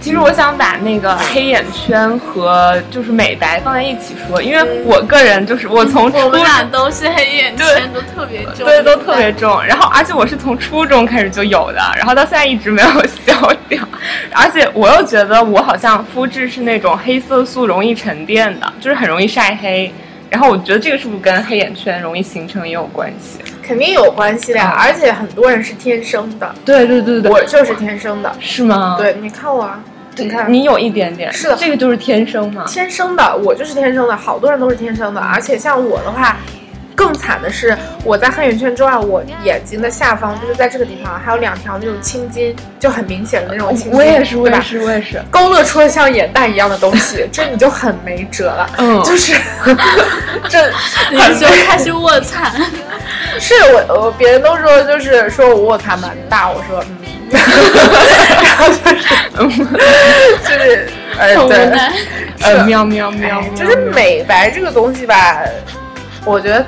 其实我想把那个黑眼圈和就是美白放在一起说，因为我个人就是我从我们俩都是黑眼圈都特别重，对，都特别重。然后而且我是从初中开始就有的，然后到。现在一直没有消掉，而且我又觉得我好像肤质是那种黑色素容易沉淀的，就是很容易晒黑。然后我觉得这个是不是跟黑眼圈容易形成也有关系？肯定有关系的呀，而且很多人是天生的。对对对对，我就是天生的，是吗？对，你看我，你看你有一点点，是的，这个就是天生嘛？天生的，我就是天生的，好多人都是天生的，而且像我的话。更惨的是，我在黑眼圈之外，我眼睛的下方就是在这个地方还有两条那种青筋，就很明显的那种青筋。我也是，我也是，我也是，勾勒出了像眼袋一样的东西，这你就很没辙了。嗯，就是 这，你就开始卧蚕。是我，我别人都说就是说我卧蚕蛮大，我说嗯，然后就是就是呃对，呃喵喵喵，就是美白这个东西吧，我觉得。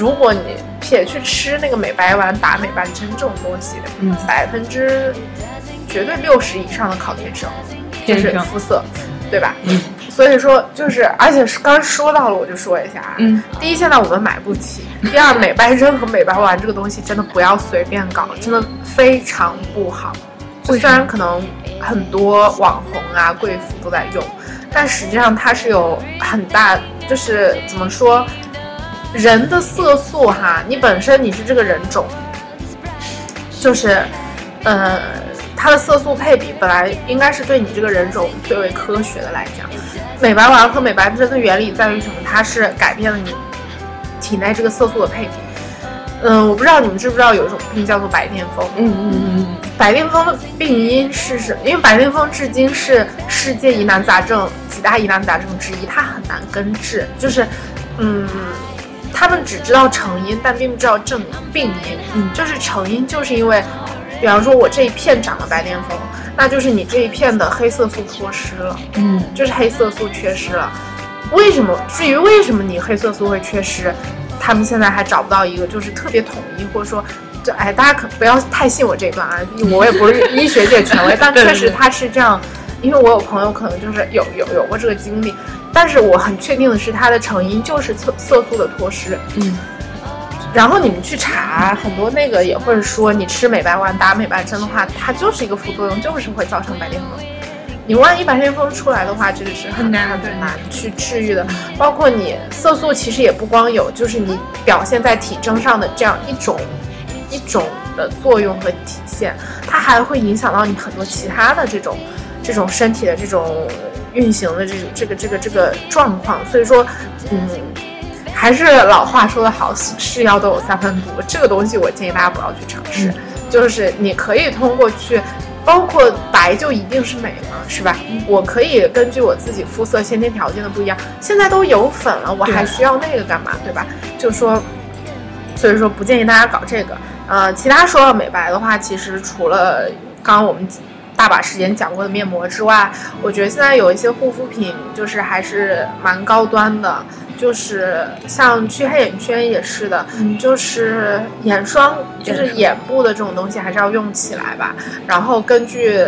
如果你撇去吃那个美白丸、打美白针这种东西，嗯，百分之绝对六十以上的靠天生，就是肤色，对吧？嗯，所以说就是，而且是刚说到了，我就说一下啊，嗯，第一，现在我们买不起；第二，美白针和美白丸这个东西真的不要随便搞，真的非常不好。虽然可能很多网红啊、贵妇都在用，但实际上它是有很大，就是怎么说？人的色素哈，你本身你是这个人种，就是，呃，它的色素配比本来应该是对你这个人种最为科学的来讲。美白丸和美白针的原理在于什么？它是改变了你体内这个色素的配比。嗯，我不知道你们知不知道有一种病叫做白癜风。嗯嗯嗯嗯。白癜风的病因是什？因为白癜风至今是世界疑难杂症几大疑难杂症之一，它很难根治。就是，嗯。他们只知道成因，但并不知道症病因。嗯，就是成因，就是因为，比方说我这一片长了白癜风，那就是你这一片的黑色素脱失了。嗯，就是黑色素缺失了。为什么？至于为什么你黑色素会缺失，他们现在还找不到一个就是特别统一，或者说，就哎，大家可不要太信我这段啊，我也不是 医学界权威，但确实他是这样，因为我有朋友可能就是有有有过这个经历，但是我很确定的是，它的成因就是色色素的脱失。嗯。然后你们去查，很多那个也会说，你吃美白丸打美白针的话，它就是一个副作用，就是会造成白癜风。你万一白癜风出来的话，这个是很难很难去治愈的。包括你色素其实也不光有，就是你表现在体征上的这样一种一种的作用和体现，它还会影响到你很多其他的这种这种身体的这种运行的这种这个这个这个状况。所以说，嗯。还是老话说得好，是药都有三分毒。这个东西我建议大家不要去尝试。就是你可以通过去，包括白就一定是美吗？是吧？我可以根据我自己肤色先天条件的不一样，现在都有粉了，我还需要那个干嘛？对吧？就说，所以说不建议大家搞这个。呃，其他说到美白的话，其实除了刚刚我们大把时间讲过的面膜之外，我觉得现在有一些护肤品就是还是蛮高端的。就是像去黑眼圈也是的，就是眼霜，就是眼部的这种东西还是要用起来吧。然后根据，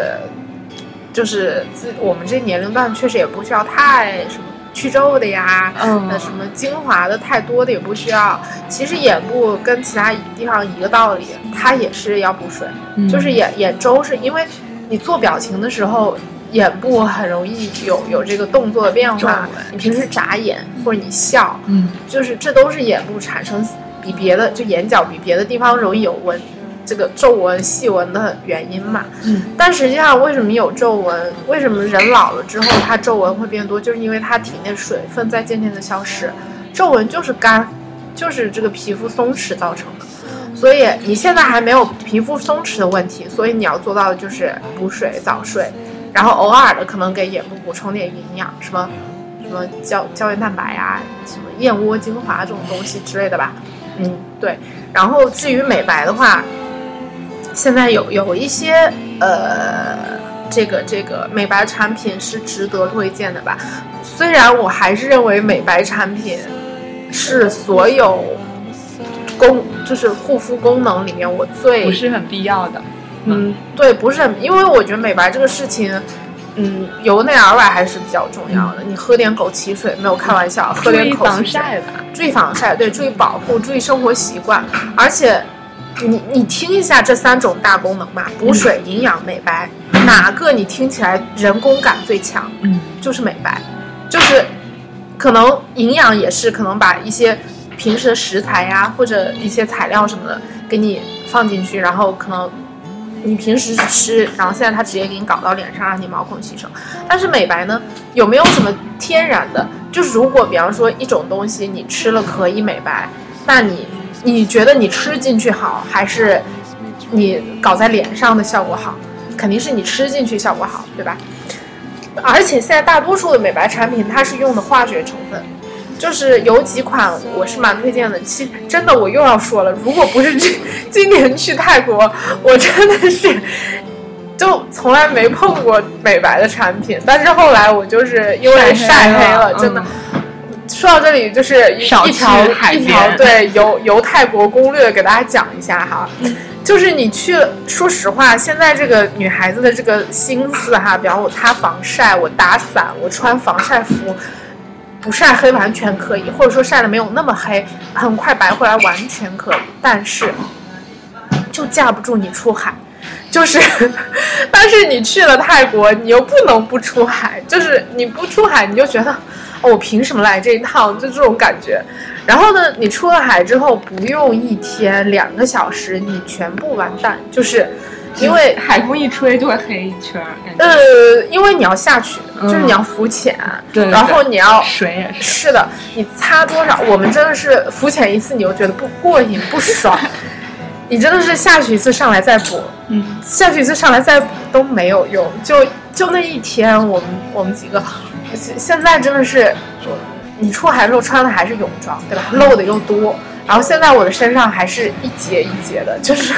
就是自我们这年龄段确实也不需要太什么去皱的呀，嗯，什么精华的太多的也不需要。其实眼部跟其他地方一个道理，它也是要补水，就是眼眼周是因为你做表情的时候。眼部很容易有有这个动作的变化，你平时眨眼或者你笑，嗯，就是这都是眼部产生比别的就眼角比别的地方容易有纹，这个皱纹细纹的原因嘛。嗯，但实际上为什么有皱纹？为什么人老了之后他皱纹会变多？就是因为他体内水分在渐渐的消失，皱纹就是干，就是这个皮肤松弛造成的。所以你现在还没有皮肤松弛的问题，所以你要做到的就是补水、早睡。然后偶尔的可能给眼部补充点营养，什么什么胶胶原蛋白啊，什么燕窝精华这种东西之类的吧。嗯，对。然后至于美白的话，现在有有一些呃，这个这个美白产品是值得推荐的吧。虽然我还是认为美白产品是所有功就是护肤功能里面我最不是很必要的。嗯，对，不是很，因为我觉得美白这个事情，嗯，由内而外还是比较重要的。你喝点枸杞水，没有开玩笑，喝点枸杞水。防晒吧，注意防晒，对，注意保护，注意生活习惯。而且，你你听一下这三种大功能嘛，补水、营养、美白，哪个你听起来人工感最强？嗯，就是美白，就是可能营养也是可能把一些平时的食材呀或者一些材料什么的给你放进去，然后可能。你平时吃，然后现在它直接给你搞到脸上，让你毛孔吸收。但是美白呢，有没有什么天然的？就是如果比方说一种东西你吃了可以美白，那你你觉得你吃进去好，还是你搞在脸上的效果好？肯定是你吃进去效果好，对吧？而且现在大多数的美白产品，它是用的化学成分。就是有几款我是蛮推荐的，其真的我又要说了，如果不是今 今年去泰国，我真的是就从来没碰过美白的产品。但是后来我就是因为晒黑了，真的。说到这里，就是一条一条对游游泰国攻略给大家讲一下哈，就是你去，说实话，现在这个女孩子的这个心思哈，比方我擦防晒，我打伞，我穿防晒服。不晒黑完全可以，或者说晒的没有那么黑，很快白回来完全可以。但是，就架不住你出海，就是，但是你去了泰国，你又不能不出海，就是你不出海，你就觉得，哦，我凭什么来这一趟？就这种感觉。然后呢，你出了海之后，不用一天两个小时，你全部完蛋，就是。因为海风一吹就会黑一圈，呃，因为你要下去，就是你要浮潜，对，然后你要水也是，是的，你擦多少？我们真的是浮潜一次，你又觉得不过瘾不爽，你真的是下去一次上来再补，嗯，下去一次上来再补都没有用，就就那一天，我们我们几个，现在真的是，你出海的时候穿的还是泳装，对吧？露的又多，然后现在我的身上还是一节一节的，就是。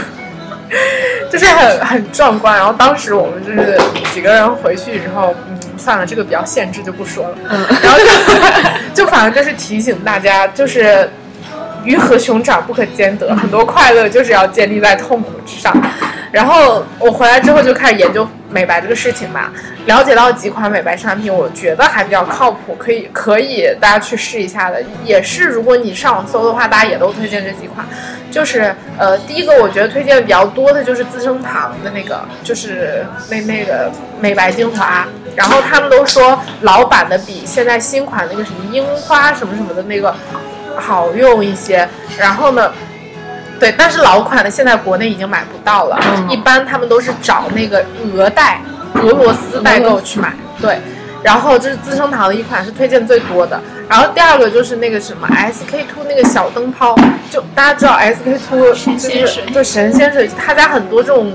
就是很很壮观，然后当时我们就是几个人回去之后，嗯，算了，这个比较限制就不说了，嗯，然后就 就反正就是提醒大家，就是鱼和熊掌不可兼得，很多快乐就是要建立在痛苦之上。然后我回来之后就开始研究美白这个事情吧，了解到几款美白产品，我觉得还比较靠谱，可以可以大家去试一下的。也是如果你上网搜的话，大家也都推荐这几款。就是呃，第一个我觉得推荐比较多的就是资生堂的那个，就是那那个美白精华。然后他们都说老版的比现在新款那个什么樱花什么什么的那个好用一些。然后呢？对，但是老款的现在国内已经买不到了，一般他们都是找那个俄代、俄罗斯代购去买。对，然后这是资生堂的一款是推荐最多的，然后第二个就是那个什么 SK two 那个小灯泡，就大家知道 SK two 就是就神仙水，他家很多这种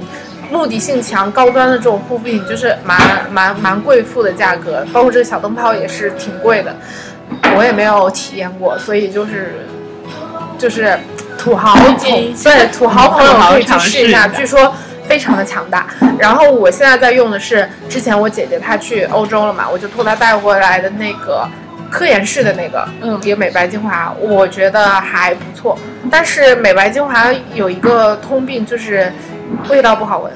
目的性强、高端的这种护肤品，就是蛮蛮蛮贵妇的价格，包括这个小灯泡也是挺贵的，我也没有体验过，所以就是就是。土豪朋对土豪朋友可以去试一下，据说非常的强大。然后我现在在用的是之前我姐姐她去欧洲了嘛，我就托她带回来的那个科颜氏的那个嗯一个美白精华，我觉得还不错。但是美白精华有一个通病，就是味道不好闻，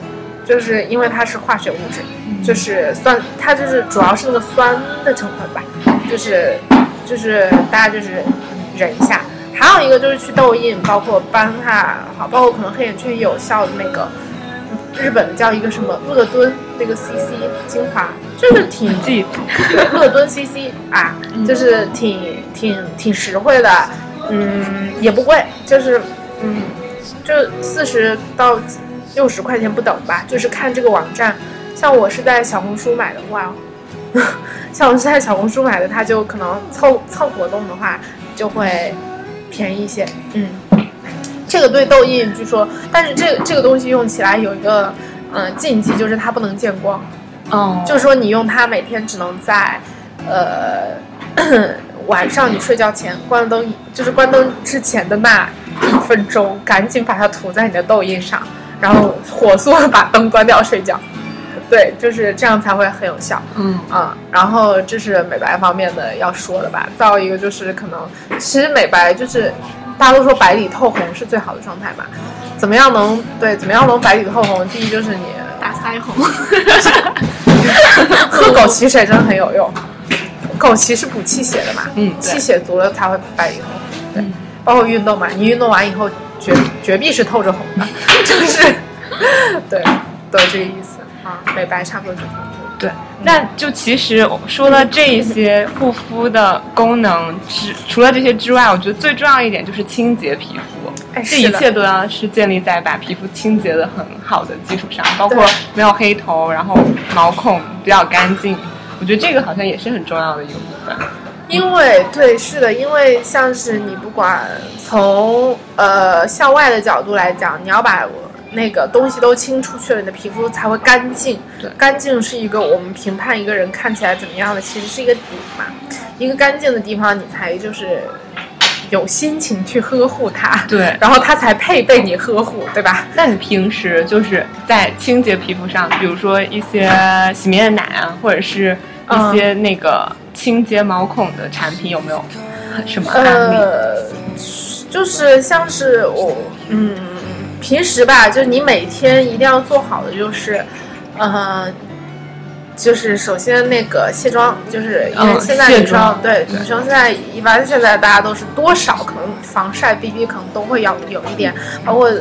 就是因为它是化学物质，就是酸，它就是主要是那个酸的成分吧，就是就是大家就是忍一下。还有一个就是去痘印，包括斑哈，好，包括可能黑眼圈有效的那个，日本的叫一个什么乐敦那个 CC 精华，就是挺记乐敦 CC 啊，就是挺挺挺实惠的，嗯，也不贵，就是嗯，就四十到六十块钱不等吧，就是看这个网站，像我是在小红书买的话，像我是在小红书买的，它就可能凑凑活动的话就会。便宜一些，嗯，这个对痘印据说，但是这这个东西用起来有一个嗯禁忌，就是它不能见光，哦，就是说你用它每天只能在呃 晚上你睡觉前关灯，就是关灯之前的那一分钟，赶紧把它涂在你的痘印上，然后火速把灯关掉睡觉。对，就是这样才会很有效。嗯啊，然后这是美白方面的要说的吧。再有一个就是可能，其实美白就是大家都说白里透红是最好的状态嘛。怎么样能对？怎么样能白里透红？第一就是你打腮红，喝枸杞水真的很有用。枸杞是补气血的嘛？嗯，气血足了才会白里透红。对，包括运动嘛，你运动完以后绝绝壁是透着红的，就是 对，都是这个意思。啊，美白差不多就。对，那就其实说了这些护肤的功能之，除了这些之外，我觉得最重要一点就是清洁皮肤。哎，这一切都要是建立在把皮肤清洁的很好的基础上，包括没有黑头，然后毛孔比较干净。我觉得这个好像也是很重要的一个部分。因为对，是的，因为像是你不管从呃向外的角度来讲，你要把。那个东西都清出去了，你的皮肤才会干净。对，干净是一个我们评判一个人看起来怎么样的，其实是一个底嘛。一个干净的地方，你才就是有心情去呵护它。对，然后它才配被你呵护，对吧？那你平时就是在清洁皮肤上，比如说一些洗面奶啊，或者是一些那个清洁毛孔的产品，有没有什么案例？呃，就是像是我，嗯。平时吧，就是你每天一定要做好的就是，呃，就是首先那个卸妆，就是因为现在女生对女生现在一般现在大家都是多少可能防晒 BB 可能都会要有一点，包括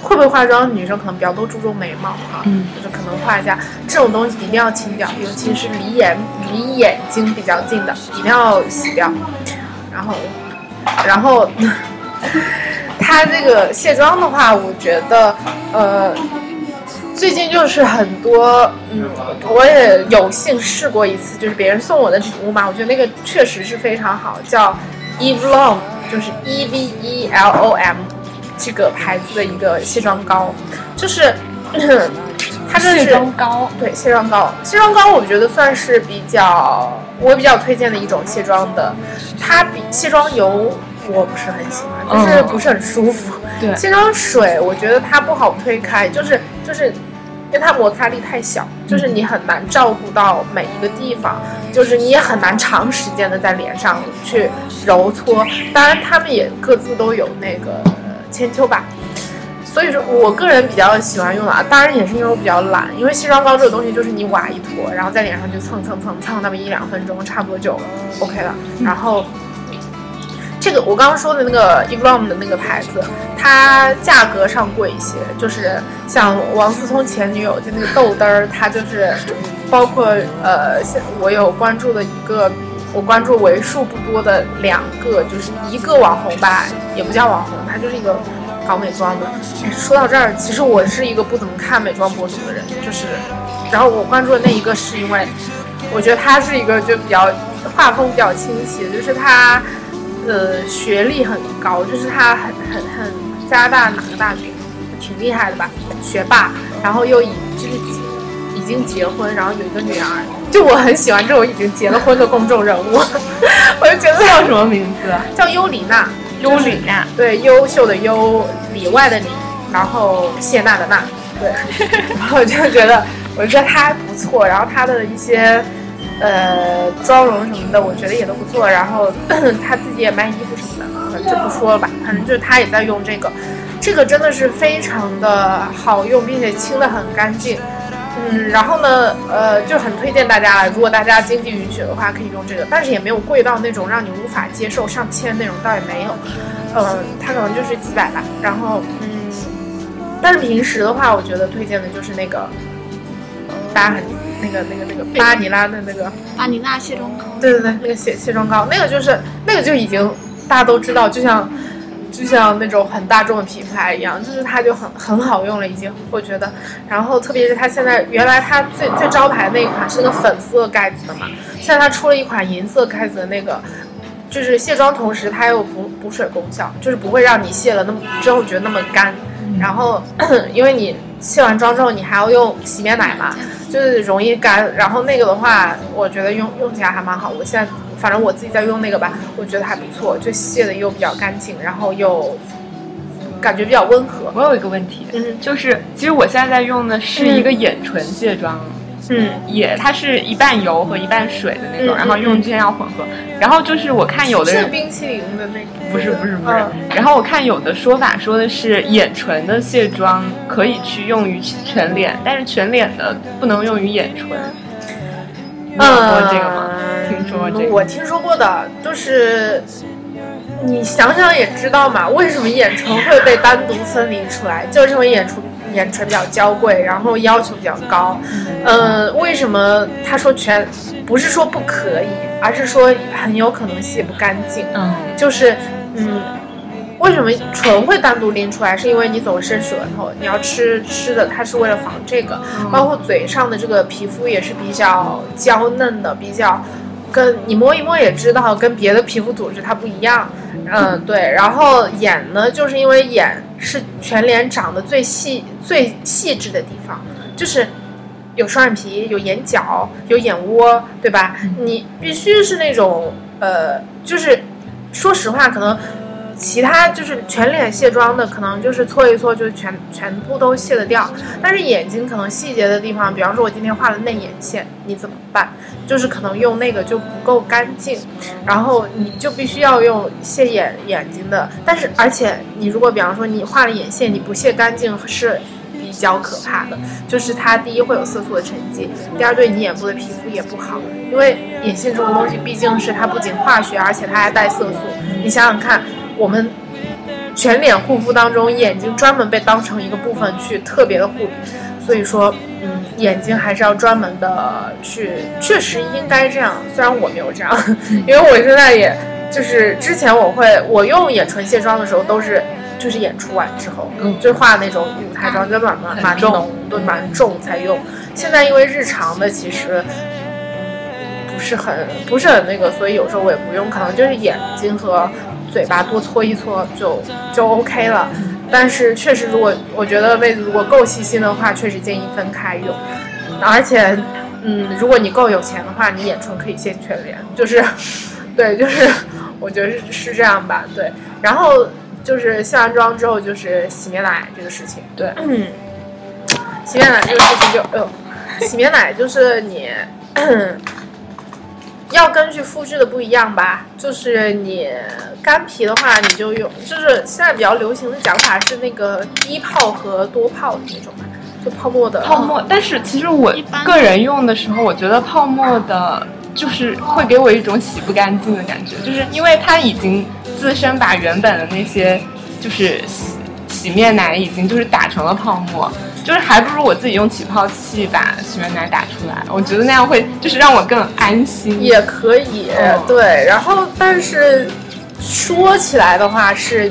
会不会化妆，女生可能比较多注重眉毛啊，就是可能画一下这种东西一定要清掉，尤其是离眼离眼睛比较近的一定要洗掉，然后然后。它这个卸妆的话，我觉得，呃，最近就是很多，嗯，我也有幸试过一次，就是别人送我的礼物嘛，我觉得那个确实是非常好，叫 Eve Lom，就是 E V E L O M 这个牌子的一个卸妆膏，就是 它这是卸妆膏，对，卸妆膏，卸妆膏我觉得算是比较我比较推荐的一种卸妆的，它比卸妆油。我不是很喜欢，就是不是很舒服。对，卸妆水我觉得它不好推开，就是就是因为它摩擦力太小，就是你很难照顾到每一个地方，就是你也很难长时间的在脸上去揉搓。当然，他们也各自都有那个千秋吧。所以说我个人比较喜欢用的啊，当然也是因为我比较懒，因为卸妆膏这个东西就是你挖一坨，然后在脸上就蹭蹭蹭蹭那么一两分钟，差不多就 OK 了。然后这个我刚刚说的那个 e v l o m 的那个牌子，它价格上贵一些，就是像王思聪前女友就那个豆嘚儿，它就是包括呃，我有关注的一个，我关注为数不多的两个，就是一个网红吧，也不叫网红，他就是一个。搞美妆的，说到这儿，其实我是一个不怎么看美妆博主的人，就是，然后我关注的那一个是因为，我觉得他是一个就比较画风比较清奇，就是他，呃，学历很高，就是他很很很加拿大哪个大学，挺厉害的吧，学霸，然后又已就是已经结婚，然后有一个女儿，就我很喜欢这种已经结了婚的公众人物，我就觉得叫什么名字？叫尤里娜。优里娜，对，优秀的优，里外的里，然后谢娜的娜，对，然后我就觉得，我觉得他还不错，然后他的一些，呃，妆容什么的，我觉得也都不错，然后 她自己也卖衣服什么的，就不说了吧，反正就是她也在用这个，这个真的是非常的好用，并且清的很干净。嗯，然后呢，呃，就很推荐大家，如果大家经济允许的话，可以用这个，但是也没有贵到那种让你无法接受，上千那种倒也没有，呃，它可能就是几百吧。然后，嗯，但是平时的话，我觉得推荐的就是那个，大家很那个那个那个巴尼拉的那个巴尼拉卸妆膏，对对对，那个卸卸妆膏，那个就是那个就已经大家都知道，就像。就像那种很大众的品牌一样，就是它就很很好用了，已经我觉得。然后特别是它现在，原来它最最招牌那一款是那个粉色盖子的嘛，现在它出了一款银色盖子的那个，就是卸妆同时它有补补水功效，就是不会让你卸了那么之后觉得那么干。然后 因为你卸完妆之后你还要用洗面奶嘛，就是容易干。然后那个的话，我觉得用用起来还蛮好。我现在。反正我自己在用那个吧，我觉得还不错，就卸的又比较干净，然后又感觉比较温和。我有一个问题，嗯，就是其实我现在在用的是一个眼唇卸妆，嗯，也它是一半油和一半水的那种，然后用之前要混合。然后就是我看有的人是冰淇淋的那不是不是不是，然后我看有的说法说的是眼唇的卸妆可以去用于全脸，但是全脸的不能用于眼唇。听说这个吗？听说这个，我听说过的，就是你想想也知道嘛，为什么眼唇会被单独分离出来？就是因为眼唇眼唇比较娇贵，然后要求比较高。嗯，为什么他说全不是说不可以，而是说很有可能卸不干净。嗯，就是嗯。为什么唇会单独拎出来？是因为你总伸舌头，你要吃吃的，它是为了防这个。包括嘴上的这个皮肤也是比较娇嫩的，比较跟你摸一摸也知道，跟别的皮肤组织它不一样。嗯，对。然后眼呢，就是因为眼是全脸长得最细、最细致的地方，就是有双眼皮、有眼角、有眼窝，对吧？你必须是那种呃，就是说实话，可能。其他就是全脸卸妆的，可能就是搓一搓就全全部都卸得掉。但是眼睛可能细节的地方，比方说我今天画了内眼线，你怎么办？就是可能用那个就不够干净，然后你就必须要用卸眼眼睛的。但是而且你如果比方说你画了眼线，你不卸干净是比较可怕的。就是它第一会有色素的沉积，第二对你眼部的皮肤也不好，因为眼线这种东西毕竟是它不仅化学，而且它还带色素。你想想看。我们全脸护肤当中，眼睛专门被当成一个部分去特别的护理，所以说，嗯，眼睛还是要专门的去，确实应该这样。虽然我没有这样，因为我现在也就是之前我会我用眼唇卸妆的时候都是就是演出完之后，嗯，就化那种舞台妆，就蛮蛮蛮浓，对，蛮重才用。现在因为日常的其实不是很不是很那个，所以有时候我也不用，可能就是眼睛和。嘴巴多搓一搓就就 OK 了，但是确实，如果我觉得妹子如果够细心的话，确实建议分开用。而且，嗯，如果你够有钱的话，你眼唇可以先全脸，就是，对，就是我觉得是这样吧，对。然后就是卸完妆之后就是洗面奶这个事情，对，嗯，洗面奶这个事情就，哎呦，洗面奶就是你要根据肤质的不一样吧，就是你干皮的话，你就用，就是现在比较流行的讲法是那个低泡和多泡的那种吧，就泡沫的。泡沫，但是其实我个人用的时候，我觉得泡沫的，就是会给我一种洗不干净的感觉，就是因为它已经自身把原本的那些就是洗洗面奶已经就是打成了泡沫，就是还不如我自己用起泡器把洗面奶打出来，我觉得那样会就是让我更安心。也可以，哦对。然后，但是说起来的话是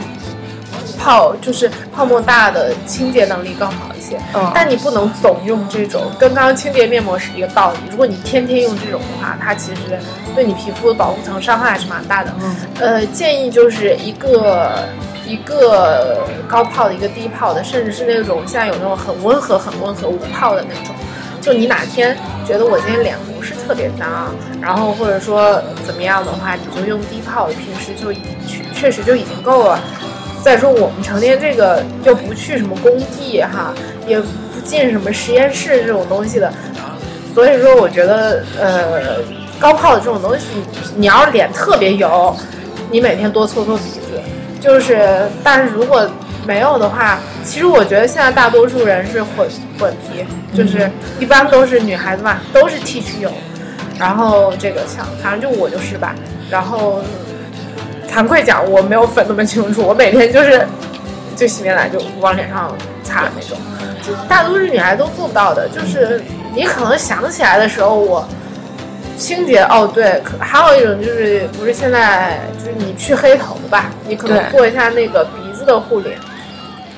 泡，就是泡沫大的清洁能力更好一些。嗯但你不能总用这种，跟刚刚清洁面膜是一个道理。如果你天天用这种的话，它其实对你皮肤的保护层伤害还是蛮大的。嗯呃，建议就是一个一个高泡的，一个低泡的，甚至是那种现在有那种很温和、很温和无泡的那种。就你哪天觉得我今天脸不是特别脏，然后或者说怎么样的话，你就用低泡的，平时就已确确实就已经够了。再说我们成天这个又不去什么工地哈，也不进什么实验室这种东西的，所以说我觉得呃高泡的这种东西，你要是脸特别油，你每天多搓搓鼻子，就是但是如果没有的话，其实我觉得现在大多数人是混混皮，就是一般都是女孩子嘛，都是 T 区油，然后这个像反正就我就是吧，然后惭愧讲我没有分那么清楚，我每天就是就洗面奶就往脸上擦那种，就大多数女孩都做不到的，就是你可能想起来的时候我。清洁哦，对，可还有一种就是不是现在就是你去黑头吧，你可能对做一下那个鼻子的护理。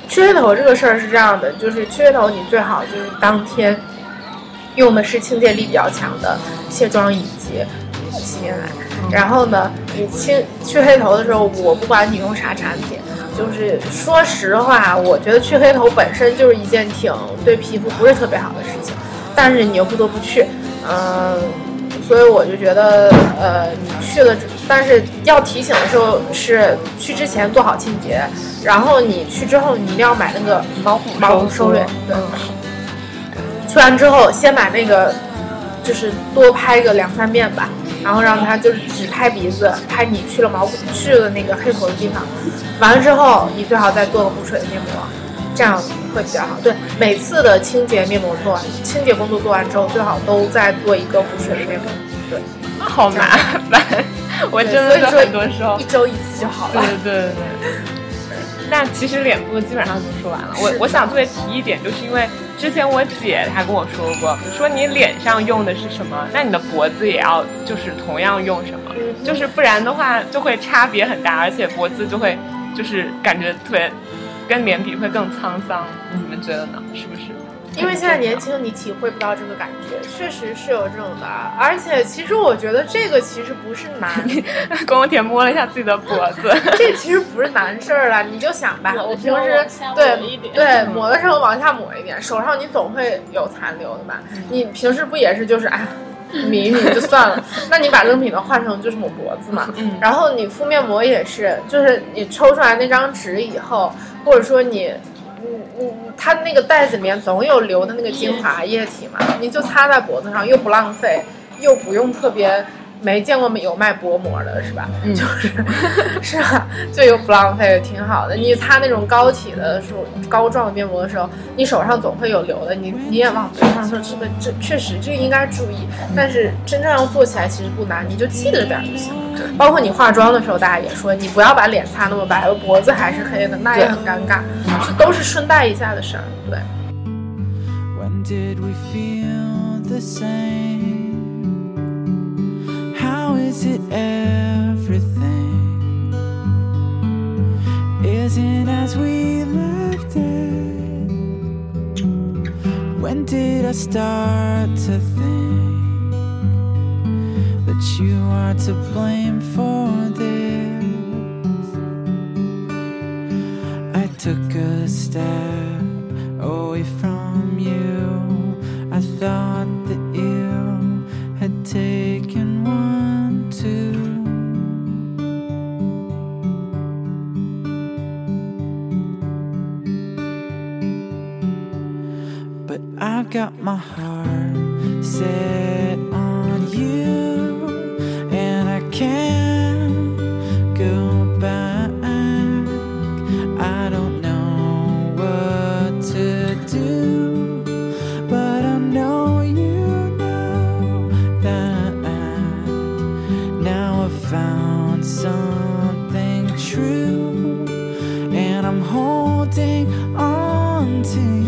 去黑头这个事儿是这样的，就是去黑头你最好就是当天用的是清洁力比较强的卸妆以及洗面奶。然后呢，你清去黑头的时候，我不管你用啥产品，就是说实话，我觉得去黑头本身就是一件挺对皮肤不是特别好的事情，但是你又不得不去，嗯、所以我就觉得，呃，你去了，但是要提醒的时候是去之前做好清洁，然后你去之后你一定要买那个毛孔毛孔收缩敛，对。去完之后，先买那个就是多拍个两三遍吧，然后让它就是只拍鼻子，拍你去了毛孔去了那个黑头的地方。完了之后，你最好再做个补水的面膜，这样会比较好。对，每次的清洁面膜做完，清洁工作做完之后，最好都再做一个补水的面膜。对，好麻烦，我真的是很多时候一周一次就好了。对对对对。那其实脸部基本上就说完了。我我想特别提一点，就是因为之前我姐她跟我说过，说你脸上用的是什么，那你的脖子也要就是同样用什么，嗯就是不然的话就会差别很大，而且脖子就会就是感觉特别跟脸比会更沧桑。你们觉得呢？是不是？因为现在年轻，你体会不到这个感觉，确实是有这种的。而且，其实我觉得这个其实不是难，宫宫田摸了一下自己的脖子，这其实不是难事儿了。你就想吧，我平时对对抹的时候往下抹一点，手上你总会有残留的吧？你平时不也是就是哎。抿一抿就算了，那你把赠品的换成就是抹脖子嘛，嗯然后你敷面膜也是，就是你抽出来那张纸以后，或者说你，嗯嗯，它那个袋子里面总有留的那个精华液体嘛，你就擦在脖子上，又不浪费，又不用特别。没见过有卖薄膜的是吧？嗯就是是吧？就又不浪费，挺好的。你擦那种膏体的时候，膏状的面膜的时候，你手上总会有留的，你你也往嘴上说这个这确实这个应该注意，但是真正要做起来其实不难，你就记着点儿就行了。包括你化妆的时候，大家也说你不要把脸擦那么白了，脖子还是黑的，那也很尴尬，这都是顺带一下的事儿。对，When did we feel the same? How is it everything isn't as we left it? When did I start to think that you are to blame for this? I took a step away from you. I thought that you had taken too. But I've got my heart set on you, and I can't. I'm holding on to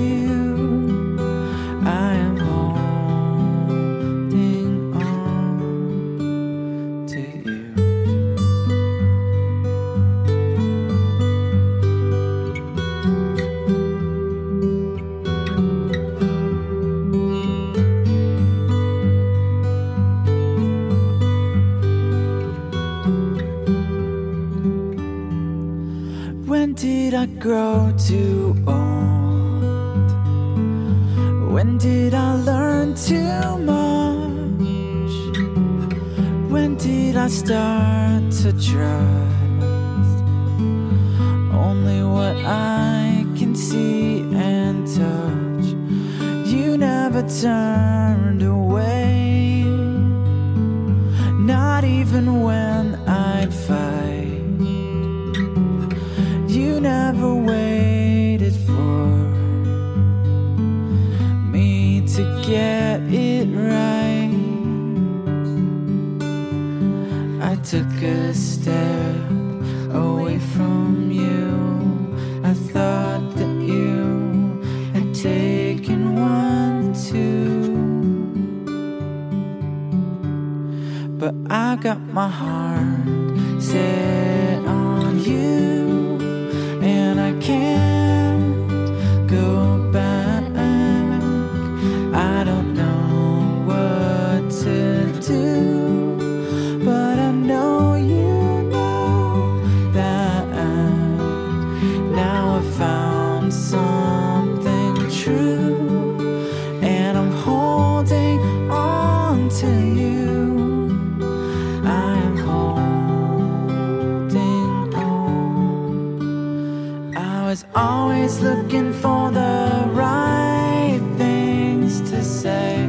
was always looking for the right things to say.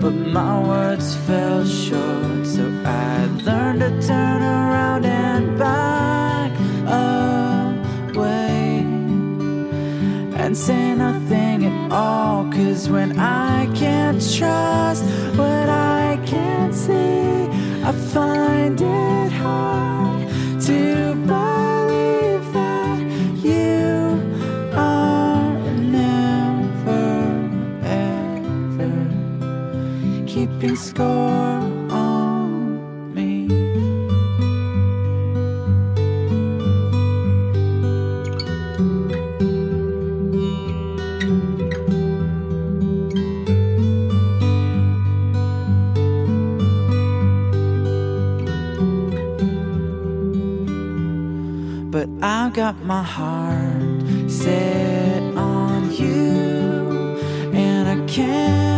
But my words fell short, so I learned to turn around and back away. And say nothing at all, cause when I can't trust. score on me. But I've got my heart set on you, and I can't.